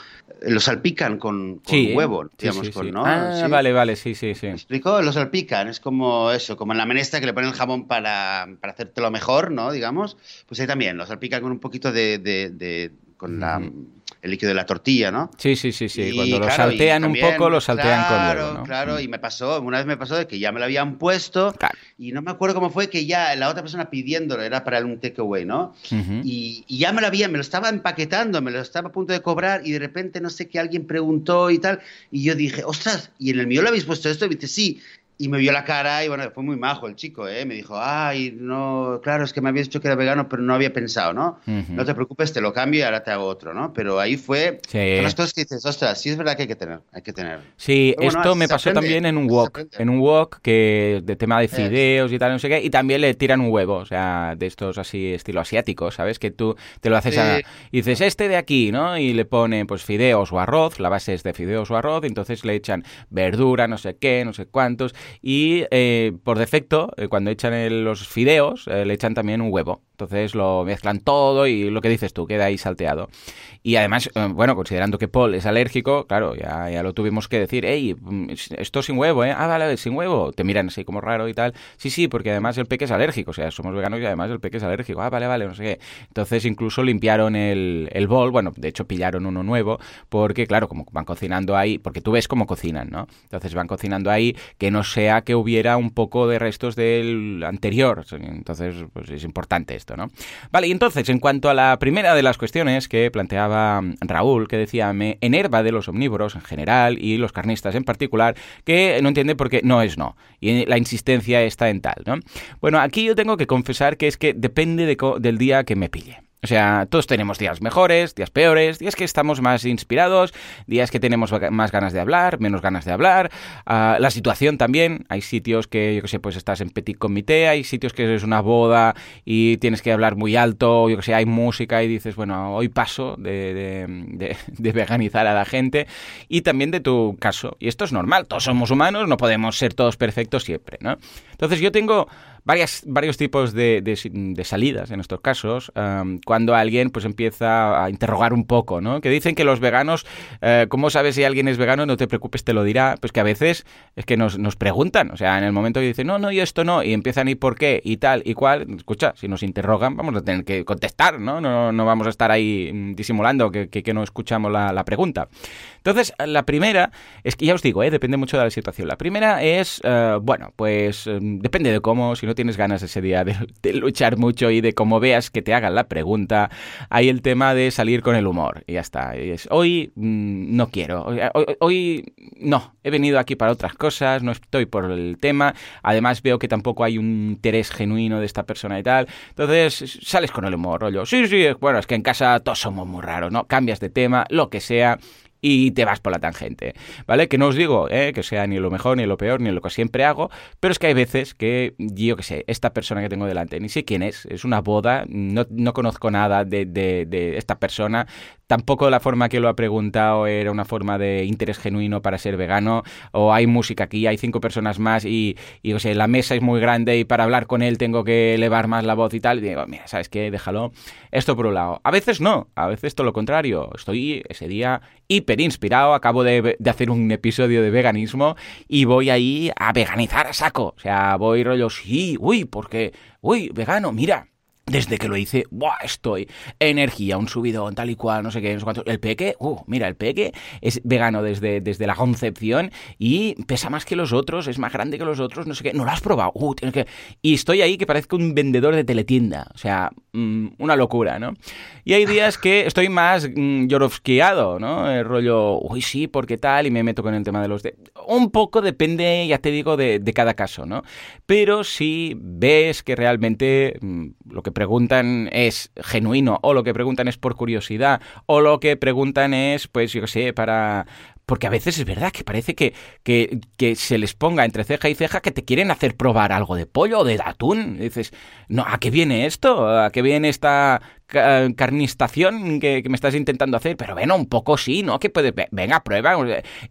lo salpican con, huevo, digamos, con, ¿no? Ah, vale, vale, sí, sí, sí. ¿Me explico? Lo salpican, es como eso, como en la menestra que le ponen el jamón para, para hacértelo mejor, ¿no? Digamos, pues ahí también, lo salpican con un poquito de, de, con la el líquido de la tortilla, ¿no? Sí, sí, sí, sí. Cuando lo saltean un poco, lo saltean con Claro, ¿no? claro, mm. y me pasó, una vez me pasó de que ya me lo habían puesto y no me acuerdo cómo fue que ya la otra persona pidiéndolo, era para un takeaway, ¿no? y, ya me lo había, me lo estaba empaquetando, me lo estaba a punto de cobrar y de repente no sé qué alguien preguntó y tal, y yo dije, ostras, ¿y en el mío lo habéis puesto esto? Y dice, sí y me vio la cara y bueno, fue muy majo el chico, ¿eh? Me dijo, ay, no, claro, es que me habías dicho que era vegano, pero no había pensado, ¿no? No te preocupes, te lo cambio y ahora te hago otro, ¿no? Pero ahí fue sí. las cosas que dices, ostras, sí es verdad que hay que tener, hay que tener. Sí, esto me pasó también en un wok, en un wok que de tema de fideos y tal, no sé qué, y también le tiran un huevo, o sea, de estos así estilo asiáticos, ¿sabes? Que tú te lo haces a... Y dices, este de aquí, ¿no? Y le pone pues fideos o arroz, la base es de fideos o arroz, y entonces le echan verdura, no sé qué, no sé cuántos, y eh, por defecto, eh, cuando echan los fideos, le echan también un huevo. Entonces lo mezclan todo y lo que dices tú, queda ahí salteado. Y además, bueno, considerando que Paul es alérgico, claro, ya, ya lo tuvimos que decir, hey, mm, esto sin huevo, ¿eh? Ah, vale, sin huevo. Te miran así como raro y tal. Sí, sí, porque además el peque es alérgico, o sea, somos veganos y además el peque es alérgico. Ah, vale, vale, no sé qué. Entonces incluso limpiaron el, el bol, bueno, de hecho pillaron uno nuevo, porque claro, como van cocinando ahí, porque tú ves cómo cocinan, ¿no? Entonces van cocinando ahí que no sea que hubiera un poco de restos del anterior. Entonces, pues es importante Vale, y entonces, en cuanto a la primera de las cuestiones que planteaba Raúl, que decía, me enerva de los omnívoros en general y los carnistas en particular, que no entiende por qué no es no. Y la insistencia está en tal, ¿no? Bueno, aquí yo tengo que confesar que es que depende del día que me pille. O sea, todos tenemos días mejores, días peores, días que estamos más inspirados, días que tenemos más ganas de hablar, menos ganas de hablar. Ah, la situación también, hay sitios que, yo que sé, pues estás en petit comité, hay sitios que es una boda y tienes que hablar muy alto, yo que sé, hay música y dices, bueno, hoy paso de, de veganizar a la gente y también de tu caso. Y esto es normal, todos somos humanos, no podemos ser todos perfectos siempre, ¿no? Entonces yo tengo varias, varios tipos de, de, salidas en estos casos, cuando alguien pues empieza a interrogar un poco, ¿no? Que dicen que los veganos, uh, ¿cómo sabes si alguien es vegano? No te preocupes, te lo dirá. Pues que a veces es que nos, nos preguntan, o sea, en el momento que dicen, no, no, yo esto no, y empiezan y por qué y tal y cual, escucha, si nos interrogan vamos a tener que contestar, ¿no? No, no vamos a estar ahí mm, disimulando que, que, no escuchamos la, la pregunta. Entonces, la primera, es que ya os digo, ¿eh? depende mucho de la situación. La primera es, uh, bueno, pues um, depende de cómo, si no tienes ganas ese día de, luchar mucho y de cómo veas que te hagan la pregunta, hay el tema de salir con el humor. Y ya está. es, hoy mm, no quiero. Hoy, no. He venido aquí para otras cosas, no estoy por el tema. Además veo que tampoco hay un interés genuino de esta persona y tal. Entonces sales con el humor, rollo. Sí, sí, bueno, es que en casa todos somos muy raros, ¿no? Cambias de tema, lo que sea y te vas por la tangente, ¿vale? Que no os digo eh, que sea ni lo mejor, ni lo peor, ni lo que siempre hago, pero es que hay veces que yo que sé, esta persona que tengo delante, ni sé quién es, es una boda, no, no conozco nada de, de, de esta persona, tampoco la forma que lo ha preguntado era una forma de interés genuino para ser vegano, o hay música aquí, hay cinco personas más y, o sea, la mesa es muy grande y para hablar con él tengo que elevar más la voz y tal, digo, mira, ¿sabes qué? Déjalo. Esto por un lado. A veces no, a veces todo lo contrario. Estoy ese día hiper inspirado, acabo de, de hacer un episodio de veganismo y voy ahí a veganizar a saco. O sea, voy rollo, sí, uy, porque, uy, vegano, mira, desde que lo hice, ¡buah! Estoy energía, un subidón, tal y cual, no sé qué, no sé cuánto. El peque, uh, mira, el peque es vegano desde, desde la concepción y pesa más que los otros, es más grande que los otros, no sé qué. No lo has probado, uh, tienes que. Y estoy ahí que parezco un vendedor de teletienda, o sea, mmm, una locura, ¿no? Y hay días que estoy más mmm, ¿no? El rollo, uy, sí, porque tal, y me meto con el tema de los. De... Un poco depende, ya te digo, de, de cada caso, ¿no? Pero si ves que realmente mmm, lo que preguntan es genuino o lo que preguntan es por curiosidad o lo que preguntan es, pues yo qué sé, para, porque a veces es verdad que parece que, que, que, se les ponga entre ceja y ceja que te quieren hacer probar algo de pollo o de atún. Dices, no, ¿a qué viene esto? ¿A qué viene esta carnistación que, me estás intentando hacer? Pero bueno, un poco sí, ¿no? Que puede, venga, prueba.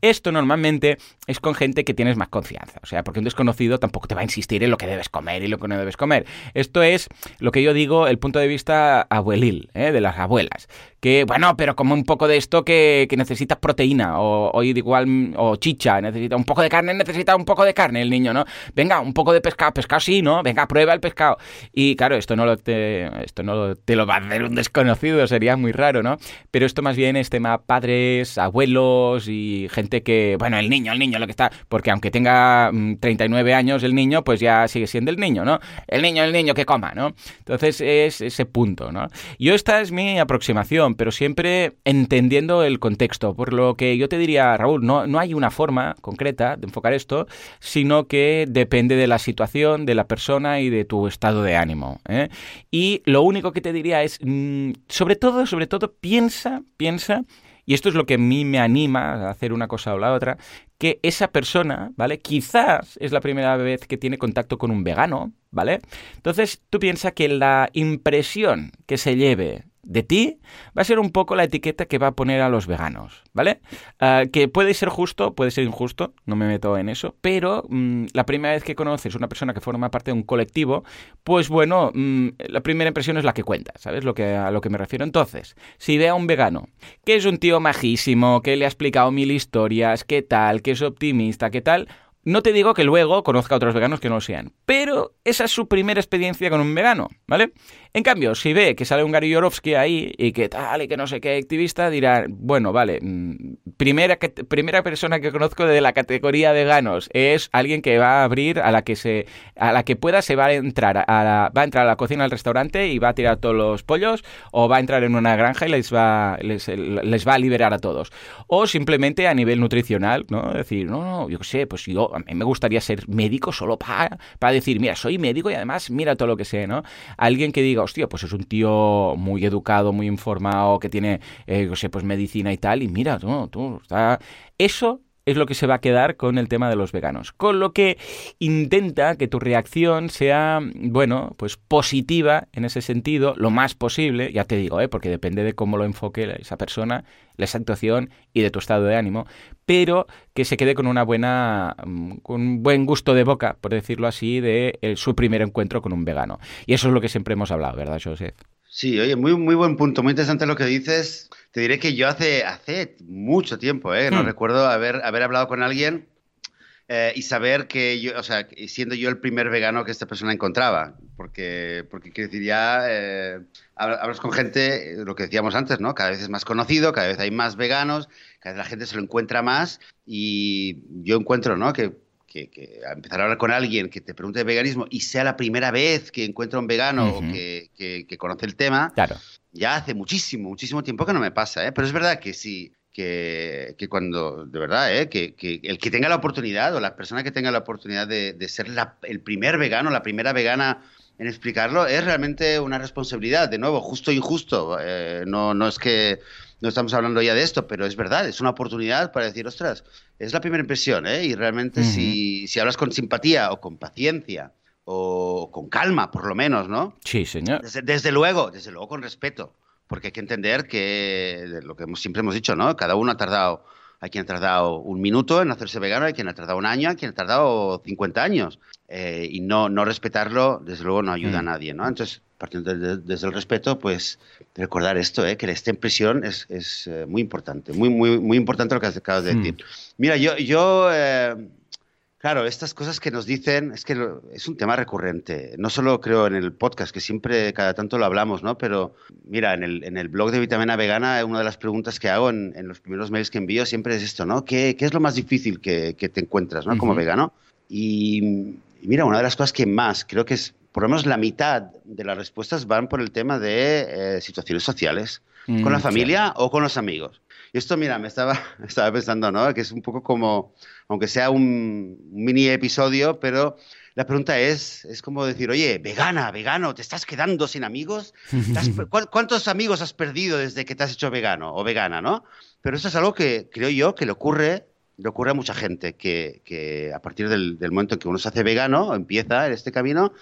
Esto normalmente es con gente que tienes más confianza. O sea, porque un desconocido tampoco te va a insistir en lo que debes comer y lo que no debes comer. Esto es lo que yo digo, el punto de vista abuelil, ¿eh? de las abuelas. Que, bueno, pero como un poco de esto que, necesitas proteína o, o igual, o chicha, necesita un poco de carne, necesita un poco de carne el niño, ¿no? Venga, un poco de pescado, pescado sí, ¿no? Venga, prueba el pescado. Y claro, esto no lo te, esto no te lo va a hacer un desconocido, sería muy raro, ¿no? Pero esto más bien es tema padres, abuelos y gente que, bueno, el niño, el niño, lo que está, porque aunque tenga 39 mm, años el niño, pues ya sigue siendo el niño, ¿no? El niño, el niño que coma, ¿no? Entonces es ese punto, ¿no? Yo esta es mi aproximación, pero siempre entendiendo el contexto, por lo que yo te diría, Raúl, no, no hay una forma concreta de enfocar esto, sino que depende de la situación, de la persona y de tu estado de ánimo. ¿eh? Y lo único que te diría es, mmm, sobre todo, sobre todo, piensa, piensa y esto es lo que a mí me anima a hacer una cosa o la otra, que esa persona, ¿vale? Quizás es la primera vez que tiene contacto con un vegano, ¿vale? Entonces tú piensas que la impresión que se lleve de ti va a ser un poco la etiqueta que va a poner a los veganos, ¿vale? Ah, que puede ser justo, puede ser injusto, no me meto en eso, pero mm, la primera vez que conoces una persona que forma parte de un colectivo, pues bueno, mm, la primera impresión es la que cuenta, ¿sabes? Lo que, a lo que me refiero. Entonces, si ve a un vegano, que es un tío majísimo, que le ha explicado mil historias, qué tal, que es optimista, qué tal, no te digo que luego conozca a otros veganos que no lo sean, pero esa es su primera experiencia con un vegano, ¿vale? En cambio, si ve que sale un Gary Yorovsky ahí y que tal y que no sé qué activista, dirá, bueno, vale, mm, primera, primera persona que conozco de la categoría veganos es alguien que va a abrir a la que se a la que pueda se va a entrar a la, va a entrar a la cocina del restaurante y va a tirar todos los pollos o va a entrar en una granja y les va les, les va a liberar a todos o simplemente a nivel nutricional, ¿no? Decir, no, no, yo qué sé, pues yo a mí me gustaría ser médico solo para para decir, mira, soy médico y además mira todo lo que sé, ¿no? Alguien que diga hostia, pues es un tío muy educado, muy informado, que tiene, eh, sé, pues medicina y tal, y mira, tú, tú. Eso es lo que se va a quedar con el tema de los veganos. Con lo que intenta que tu reacción sea, bueno, pues positiva en ese sentido, lo más posible, ya te digo, ¿eh? porque depende de cómo lo enfoque esa persona, la actuación y de tu estado de ánimo, pero que se quede con una buena, mm, con un buen gusto de boca, por decirlo así, de su primer encuentro con un vegano. Y eso es lo que siempre hemos hablado, ¿verdad, Joseph? Sí, oye, muy, muy buen punto, muy interesante lo que dices. Te diré que yo hace, hace mucho tiempo, ¿eh? no hmm. recuerdo haber, haber hablado con alguien eh, y saber que yo, o sea, siendo yo el primer vegano que esta persona encontraba, porque, porque quiero decir, ya eh, hablas con gente, lo que decíamos antes, ¿no? Cada vez es más conocido, cada vez hay más veganos, cada vez la gente se lo encuentra más y yo encuentro, ¿no? Que que, empezar a hablar con alguien que te pregunte de veganismo y sea la primera vez que encuentra un vegano o que, que, conoce el tema, claro. Ya hace muchísimo, muchísimo tiempo que no me pasa, ¿eh? Pero es verdad que sí, que, que, cuando, de verdad, ¿eh? que, que, el que tenga la oportunidad o la persona que tenga la oportunidad de, de ser la, el primer vegano, la primera vegana en explicarlo, es realmente una responsabilidad. De nuevo, justo e injusto. Eh, no, no es que no estamos hablando ya de esto, pero es verdad, es una oportunidad para decir, ostras, es la primera impresión, ¿eh? Y realmente si, si hablas con simpatía o con paciencia o con calma, por lo menos, ¿no? Sí, señor. Desde, luego, desde luego con respeto, porque hay que entender que lo que siempre hemos dicho, ¿no? Cada uno ha tardado, hay quien ha tardado un minuto en hacerse vegano, hay quien ha tardado un año, hay quien ha tardado 50 años. Eh, y no, no respetarlo, desde luego, no ayuda a mm. nadie, ¿no? Entonces, partiendo desde el respeto, pues recordar esto, ¿eh? que esta impresión es, es eh, muy importante, muy, muy, muy importante lo que acabas de mm. decir. Mira, yo, yo eh, claro, estas cosas que nos dicen, es que es un tema recurrente, no solo creo en el podcast, que siempre cada tanto lo hablamos, ¿no? Pero mira, en el, en el blog de Vitamina Vegana, una de las preguntas que hago en, en los primeros mails que envío siempre es esto, ¿no? ¿Qué, qué es lo más difícil que, que te encuentras, ¿no? Como vegano. Y y mira, una de las cosas que más, creo que es por lo menos la mitad de las respuestas van por el tema de eh, situaciones sociales, con la mm, familia o con los amigos. Y esto, mira, me estaba, (laughs) estaba pensando, ¿no? Que es un poco como, aunque sea un, mini episodio, pero la pregunta es, es como decir, oye, vegana, vegano, ¿te estás quedando sin amigos? (laughs) ¿Cuántos amigos has perdido desde que te has hecho vegano o vegana, no? Pero eso es algo que creo yo que le ocurre le ocurre a mucha gente que, que a partir del, del, momento en que uno se hace vegano, empieza en este camino,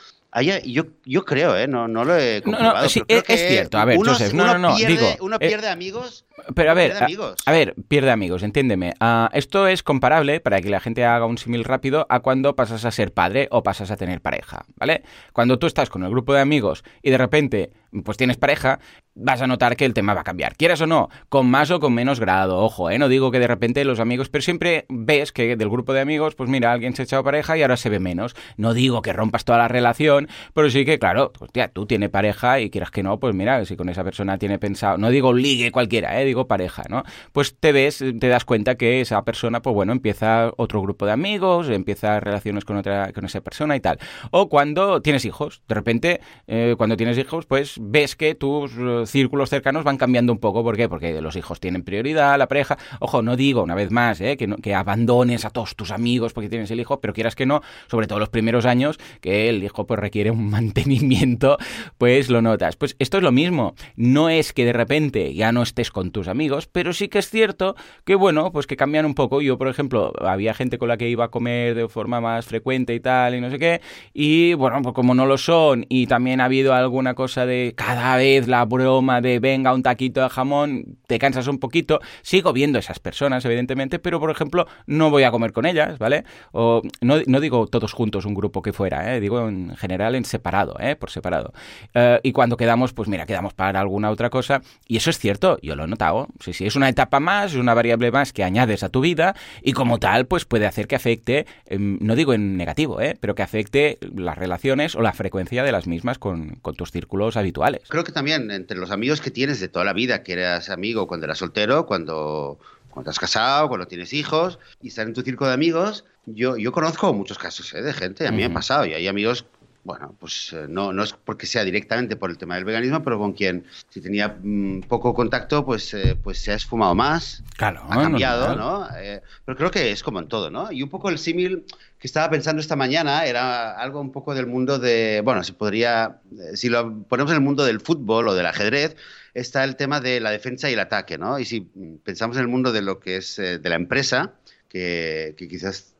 yo, yo creo, ¿eh? No, no lo he comprobado. No, sí, es, cierto. A ver, uno, Joseph, no, no, no, pierde, digo... Uno eh, pierde amigos... Pero a ver, a, a, ver, pierde amigos, entiéndeme. Uh, esto es comparable, para que la gente haga un símil rápido, a cuando pasas a ser padre o pasas a tener pareja, ¿vale? Cuando tú estás con el grupo de amigos y de repente pues tienes pareja, vas a notar que el tema va a cambiar. Quieras o no, con más o con menos grado, ojo, ¿eh? No digo que de repente los amigos, pero siempre ves que del grupo de amigos, pues mira, alguien se ha echado pareja y ahora se ve menos. No digo que rompas toda la relación, pero sí que, claro, hostia, tú tienes pareja y quieras que no, pues mira, si con esa persona tiene pensado, no digo ligue cualquiera, ¿eh? Digo pareja, ¿no? Pues te ves, te das cuenta que esa persona, pues bueno, empieza otro grupo de amigos, empieza relaciones con otra, con esa persona y tal. O cuando tienes hijos, de repente, eh, cuando tienes hijos, pues ves que tus eh, círculos cercanos van cambiando un poco. ¿Por qué? Porque los hijos tienen prioridad, la pareja. Ojo, no digo una vez más ¿eh? que, que abandones a todos tus amigos porque tienes el hijo, pero quieras que no, sobre todo los primeros años, que el hijo pues requiere un (laughs) mantenimiento, pues lo notas. Pues esto es lo mismo. No es que de repente ya no estés con tus amigos, pero sí que es cierto que, bueno, pues que cambian un poco. Yo, por ejemplo, había gente con la que iba a comer de forma más frecuente y tal, y no sé qué, y bueno, pues como no lo son, y también ha habido alguna cosa de cada vez la broma de venga un taquito de jamón, te cansas un poquito. Sigo viendo esas personas, evidentemente, pero por ejemplo, no voy a comer con ellas, ¿vale? O no, no digo todos juntos un grupo que fuera, ¿eh? digo en general en separado, ¿eh? por separado. Eh, y cuando quedamos, pues mira, quedamos para alguna otra cosa. Y eso es cierto, yo lo he notado. Sí, sí, es una etapa más, es una variable más que añades a tu vida y como tal, pues puede hacer que afecte, em, no digo en negativo, ¿eh? pero que afecte las relaciones o la frecuencia de las mismas con, con tus círculos habituales. Creo que también entre los amigos que tienes de toda la vida, que eras amigo cuando eras soltero, cuando cuando has casado, cuando tienes hijos y estar en tu círculo de amigos, yo, yo conozco muchos casos ¿eh? de gente, a mí me ha pasado, y hay amigos bueno, pues eh, no, no es porque sea directamente por el tema del veganismo, pero con quien si tenía mm, poco contacto, pues, eh, pues se ha esfumado más, claro, ha cambiado, ¿no? Eh, pero creo que es como en todo, ¿no? Y un poco el símil que estaba pensando esta mañana era algo un poco del mundo de, bueno, se podría, si lo ponemos en el mundo del fútbol o del ajedrez, está el tema de la defensa y el ataque, ¿no? Y si pensamos en el mundo de lo que es de la empresa, que, quizás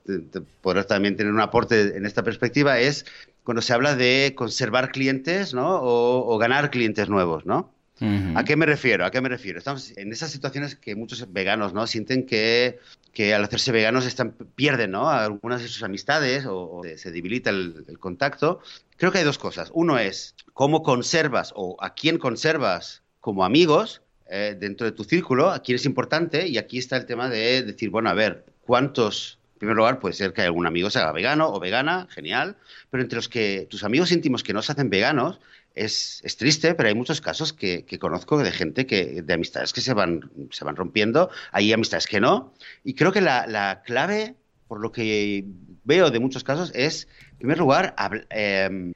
podrás también tener un aporte en esta perspectiva, es cuando se habla de conservar clientes ¿no? o, ganar clientes nuevos, ¿no? ¿A qué me refiero? ¿A qué me refiero? Estamos en esas situaciones que muchos veganos ¿no? sienten que, que al hacerse veganos están, pierden ¿no? algunas de sus amistades o, se debilita el, contacto. Creo que hay dos cosas. Uno es cómo conservas o a quién conservas como amigos eh, dentro de tu círculo, a quién es importante. Y aquí está el tema de decir, bueno, a ver, ¿cuántos primer lugar, puede ser que algún amigo se haga vegano o vegana, genial, pero entre los que tus amigos íntimos que no se hacen veganos, es, es triste, pero hay muchos casos que, que, conozco de gente que, de amistades que se van, se van rompiendo, hay amistades que no, y creo que la, la clave, por lo que veo de muchos casos, es, en primer lugar, em,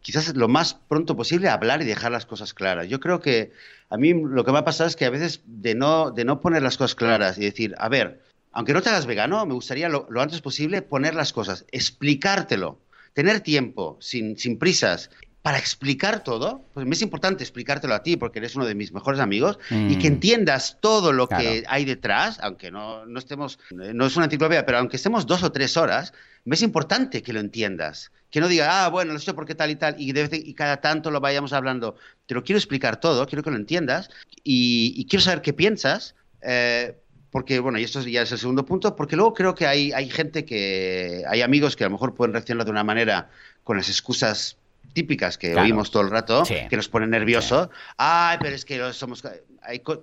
quizás lo más pronto posible hablar y dejar las cosas claras. Yo creo que a mí lo que me ha pasado es que a veces de no, de no poner las cosas claras y decir, a ver, aunque no te hagas vegano, me gustaría lo, antes posible poner las cosas, explicártelo, tener tiempo, sin, sin prisas, para explicar todo, pues me es importante explicártelo a ti porque eres uno de mis mejores amigos y que mm. entiendas todo lo que hay detrás, aunque no, no, estemos, no es una enciclopedia, pero aunque estemos dos o tres horas, me es importante que lo entiendas. Que no diga, ah, bueno, lo sé por qué tal y tal, y, y cada tanto lo vayamos hablando. Te lo quiero explicar todo, quiero que lo entiendas y, quiero saber qué piensas. Eh, porque, bueno, y esto ya es el segundo punto, porque luego creo que hay, hay gente que, hay amigos que a lo mejor pueden reaccionar de una manera con las excusas típicas que oímos todo el rato, que nos ponen nerviosos. Ay, pero es que somos...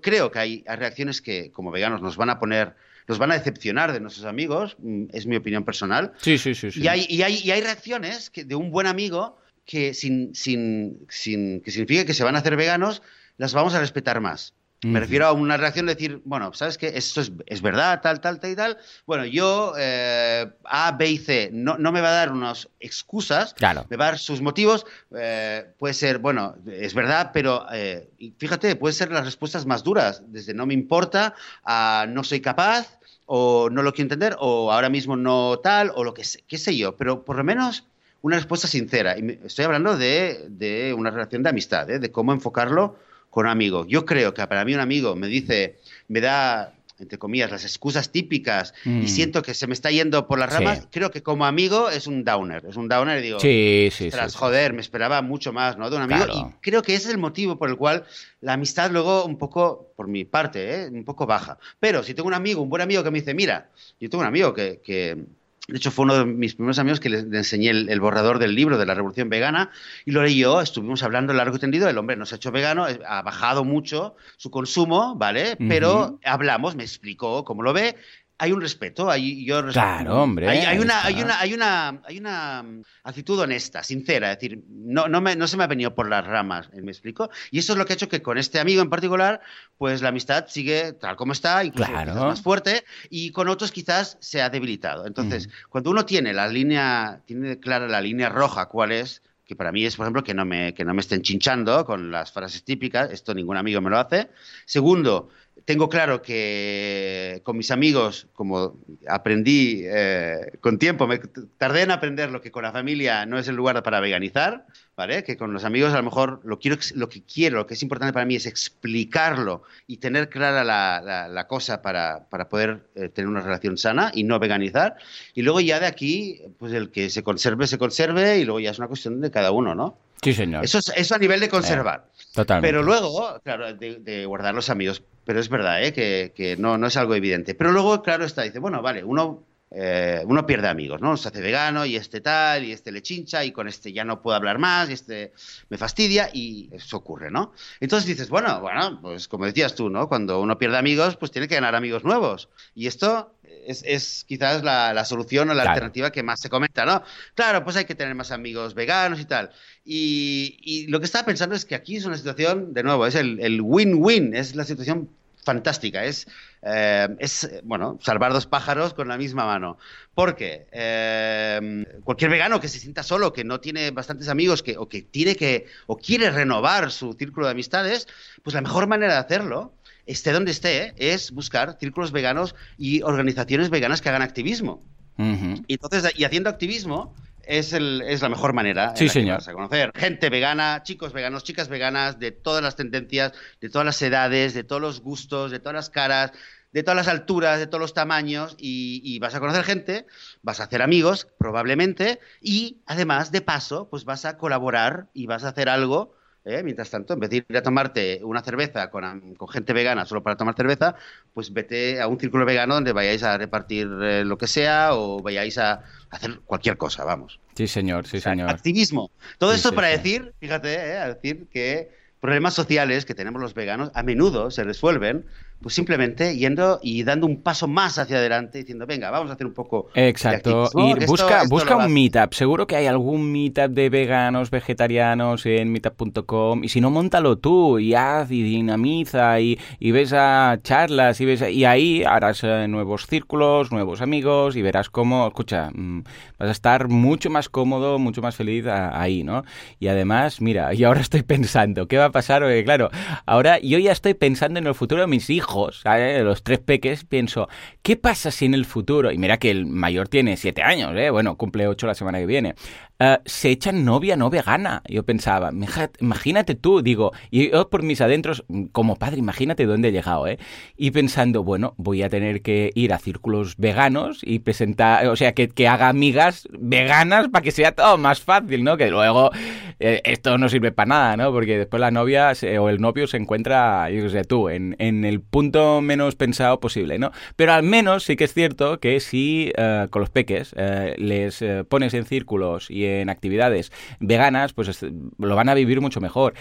creo que hay, reacciones que como veganos nos van a poner nos van a decepcionar de nuestros amigos, mm, es mi opinión personal. Sí, sí, sí. Y, hay, y, hay, y hay reacciones que, de un buen amigo que sin, sin, sin, que significa que se van a hacer veganos, las vamos a respetar más. Me refiero a una reacción de decir, bueno, ¿sabes qué? Esto es, verdad, tal, tal, tal y tal. Bueno, yo, eh, A, B y C, no, no, me va a dar unas excusas, claro. me va a dar sus motivos. Eh, puede ser, bueno, es verdad, pero eh, fíjate, puede ser las respuestas más duras, desde no me importa a no soy capaz, o no lo quiero entender, o ahora mismo no tal, o lo que sé, qué sé yo, pero por lo menos una respuesta sincera. Y estoy hablando de, de una relación de amistad, de cómo enfocarlo con un amigo. Yo creo que para mí un amigo me dice, me da entre comillas, las excusas típicas y mm. siento que se me está yendo por las ramas, creo que como amigo es un downer. Es un downer y digo, sí, sí, joder, me esperaba mucho más ¿no? de un amigo. Y creo que ese es el motivo por el cual la amistad luego un poco, por mi parte, ¿eh? un poco baja. Pero si tengo un amigo, un buen amigo que me dice, mira, yo tengo un amigo que, que de hecho, fue uno de mis primeros amigos que le, enseñé el, borrador del libro de la Revolución Vegana y lo leí yo. Estuvimos hablando largo y tendido. El hombre nos ha hecho vegano, ha bajado mucho su consumo, ¿vale? Pero hablamos, me explicó cómo lo ve hay un respeto, hay, yo Claro, hombre. Hay, una, hay, una, hay, una, hay una actitud honesta, sincera, es decir, no, no, me, no se me ha venido por las ramas, ¿me explico? Y eso es lo que ha hecho que con este amigo en particular, pues la amistad sigue tal como está, incluso más fuerte, y con otros quizás se ha debilitado. Entonces, cuando uno tiene la línea, tiene clara la línea roja, ¿cuál es? que para mí es, por ejemplo, que no me, que no me estén chinchando con las frases típicas, esto ningún amigo me lo hace. Segundo, tengo claro que con mis amigos, como aprendí eh, con tiempo, me tardé en aprender lo que con la familia no es el lugar para veganizar, ¿vale? Que con los amigos a lo mejor lo, quiero, lo que quiero, lo que es importante para mí es explicarlo y tener clara la, cosa para, poder eh, tener una relación sana y no veganizar. Y luego ya de aquí, pues el que se conserve, se conserve y luego ya es una cuestión de cada uno, ¿no? Sí, señor. Eso es eso a nivel de conservar. Eh, totalmente. Pero luego, claro, de, guardar los amigos. Pero es verdad, ¿eh? que, que no, no es algo evidente. Pero luego, claro, está, dice, bueno, vale, uno eh, uno pierde amigos, ¿no? Se hace vegano y este tal, y este le chincha, y con este ya no puedo hablar más, y este me fastidia, y eso ocurre, ¿no? Entonces dices, bueno, bueno, pues como decías tú, ¿no? Cuando uno pierde amigos, pues tiene que ganar amigos nuevos. Y esto es, quizás la, solución o la alternativa que más se comenta, ¿no? Claro, pues hay que tener más amigos veganos y tal. Y, lo que estaba pensando es que aquí es una situación, de nuevo, es el win-win, es la situación fantástica. Es, eh, es, bueno, salvar dos pájaros con la misma mano. Porque eh, cualquier vegano que se sienta solo, que no tiene bastantes amigos, que, o que tiene que, o quiere renovar su círculo de amistades, pues la mejor manera de hacerlo esté donde esté, es buscar círculos veganos y organizaciones veganas que hagan activismo. y, entonces, y haciendo activismo, es, el, es la mejor manera sí, señor. a conocer gente vegana, chicos veganos, chicas veganas, de todas las tendencias, de todas las edades, de todos los gustos, de todas las caras, de todas las alturas, de todos los tamaños, y, vas a conocer gente, vas a hacer amigos, probablemente, y además, de paso, pues vas a colaborar y vas a hacer algo ¿eh? Mientras tanto, en vez de ir a tomarte una cerveza con, gente vegana solo para tomar cerveza, pues vete a un círculo vegano donde vayáis a repartir eh, lo que sea o vayáis a hacer cualquier cosa, vamos. Sí, señor, sí, señor. Activismo. Todo esto para decir, fíjate, ¿eh? decir que problemas sociales que tenemos los veganos a menudo se resuelven pues simplemente yendo y dando un paso más hacia adelante, diciendo, venga, vamos a hacer un poco. Exacto. y busca, busca un meetup. Seguro que hay algún meetup de veganos, vegetarianos en meetup.com. Y si no, montalo tú y haz y dinamiza y, ves a charlas y ves y ahí harás eh, nuevos círculos, nuevos amigos y verás cómo, escucha, mm, vas a estar mucho más cómodo, mucho más feliz ahí, ¿no? Y además, mira, (laughs) y ahora estoy pensando, ¿qué va a pasar? Porque claro, ahora yo ya estoy pensando en el futuro de mis hijos los tres peques, pienso, ¿qué pasa si en el futuro, y mira que el mayor tiene siete años, ¿eh? bueno, cumple ocho la semana que viene, eh, se echan novia no vegana? Yo pensaba, imagínate tú, digo, y yo por mis adentros, como padre, imagínate dónde he llegado, ¿eh? Y pensando, bueno, voy a tener que ir a círculos veganos y presentar, o sea, que, que haga amigas veganas para que sea todo más fácil, ¿no? Que luego eh, esto no sirve para nada, ¿no? Porque después la novia o el novio se encuentra, yo sé, tú, en, en el punto menos pensado posible, ¿no? Pero al menos sí que es cierto que si eh, con los peques les pones en círculos y en actividades veganas, pues lo van a vivir mucho mejor.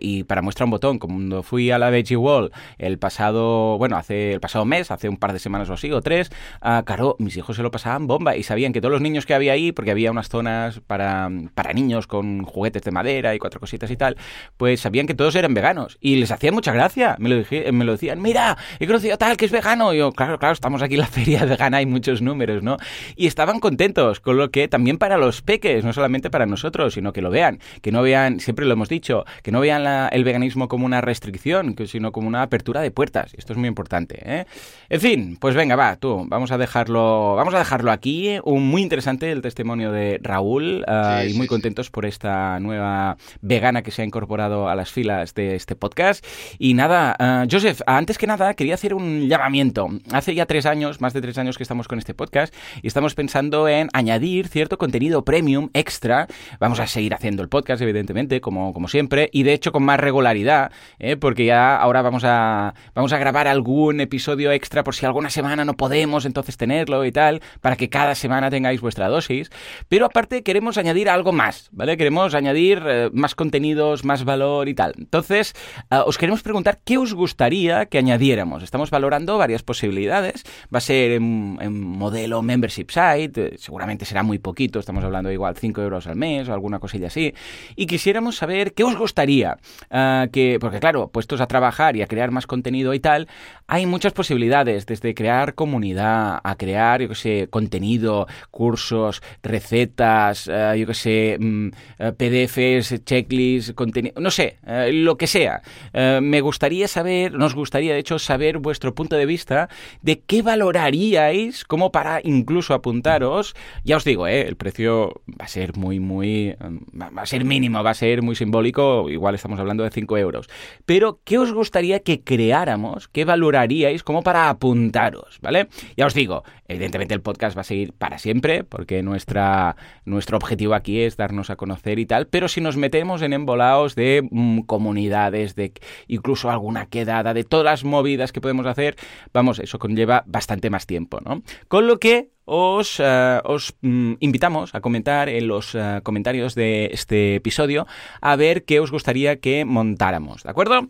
y para muestra un botón, cuando fui a la Veggie Wall el pasado, bueno, hace el pasado mes, hace un par de semanas o así, o tres, uh, claro, mis hijos se lo pasaban bomba y sabían que todos los niños que había ahí, porque había unas zonas para, para niños con juguetes de madera y cuatro cositas y tal, pues sabían que todos eran veganos y les hacía mucha gracia. Me lo, me lo decían, mira, he conocido tal que es vegano. Y yo, claro, claro, estamos aquí en la feria (laughs) vegana, hay muchos números, ¿no? Y estaban contentos, con lo que también para los peques, no solamente para nosotros, sino que lo vean, que no vean, siempre lo hemos dicho, que no vean el veganismo como una restricción, sino como una apertura de puertas. Esto es muy importante, ¿eh? En fin, pues venga, va, tú, vamos a dejarlo, vamos a dejarlo aquí. Un muy interesante el testimonio de Raúl ah, y muy contentos por esta nueva vegana que se ha incorporado a las filas de este podcast. Y nada, uh, Joseph, antes que nada, quería hacer un llamamiento. Hace ya tres años, más de tres años que estamos con este podcast y estamos pensando en añadir cierto contenido premium extra. Vamos a seguir haciendo el podcast, evidentemente, como, como siempre, y de hecho con más regularidad, ¿eh? porque ya ahora vamos a, vamos a grabar algún episodio extra por si alguna semana no podemos entonces tenerlo y tal, para que cada semana tengáis vuestra dosis. Pero aparte queremos añadir algo más, ¿vale? Queremos añadir eh, más contenidos, más valor y tal. Entonces, ah, os queremos preguntar qué os gustaría que añadiéramos. Estamos valorando varias posibilidades. Va a ser en, modelo membership site, eh, seguramente será muy poquito, estamos hablando igual 5 euros al mes o alguna cosilla así. Y quisiéramos saber qué os gustaría. Ah, que, porque claro, puestos a trabajar y a crear más contenido y tal, hay muchas posibilidades, desde crear comunidad, a crear, yo que sé, contenido, cursos, recetas, eh, yo que sé, mm, eh, PDFs, checklists, contenido, no sé, lo que sea. me gustaría saber, nos gustaría hecho saber vuestro punto de vista de qué valoraríais como para incluso apuntaros. Ya os digo, ¿eh? el precio va ser muy, muy... va a ser mínimo, va a ser muy simbólico, igual estamos hablando de 5 euros. Pero, ¿qué os gustaría que creáramos? ¿Qué valoraríais como para apuntaros? ¿Vale? Ya os digo, evidentemente el podcast va a seguir para siempre, porque nuestra, nuestro objetivo aquí es darnos a conocer y tal, pero si nos metemos en embolaos de mm, comunidades, de incluso alguna quedada, de todas las movidas que podemos hacer, vamos, eso conlleva bastante más tiempo, ¿no? Con lo que os, eh, os mm, invitamos a comentar en los eh, comentarios de este episodio a ver qué os gustaría que montáramos, ¿de acuerdo?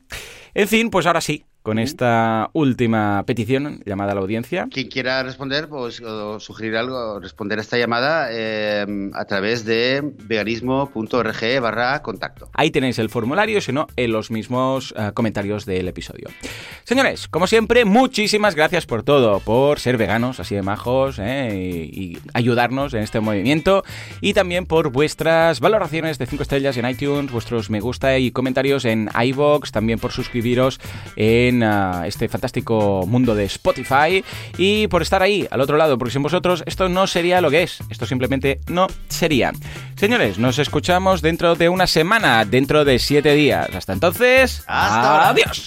En fin, pues ahora sí, con esta última petición llamada a la audiencia. Quien quiera responder pues, o sugerir algo, responder a esta llamada eh, a través de veganismo.org barra contacto. Ahí tenéis el formulario, si no, en los mismos eh, comentarios del episodio. Señores, como siempre, muchísimas gracias por todo, por ser veganos, así de majos, eh, y, ayudarnos en este movimiento, y también por vuestras valoraciones de 5 estrellas en iTunes, vuestros me gusta y comentarios en iVoox, también por suscribiros en este fantástico mundo de Spotify y por estar ahí al otro lado, porque sin vosotros esto no sería lo que es, esto simplemente no sería. Señores, nos escuchamos dentro de una semana, dentro de siete días. Hasta entonces, hasta adiós.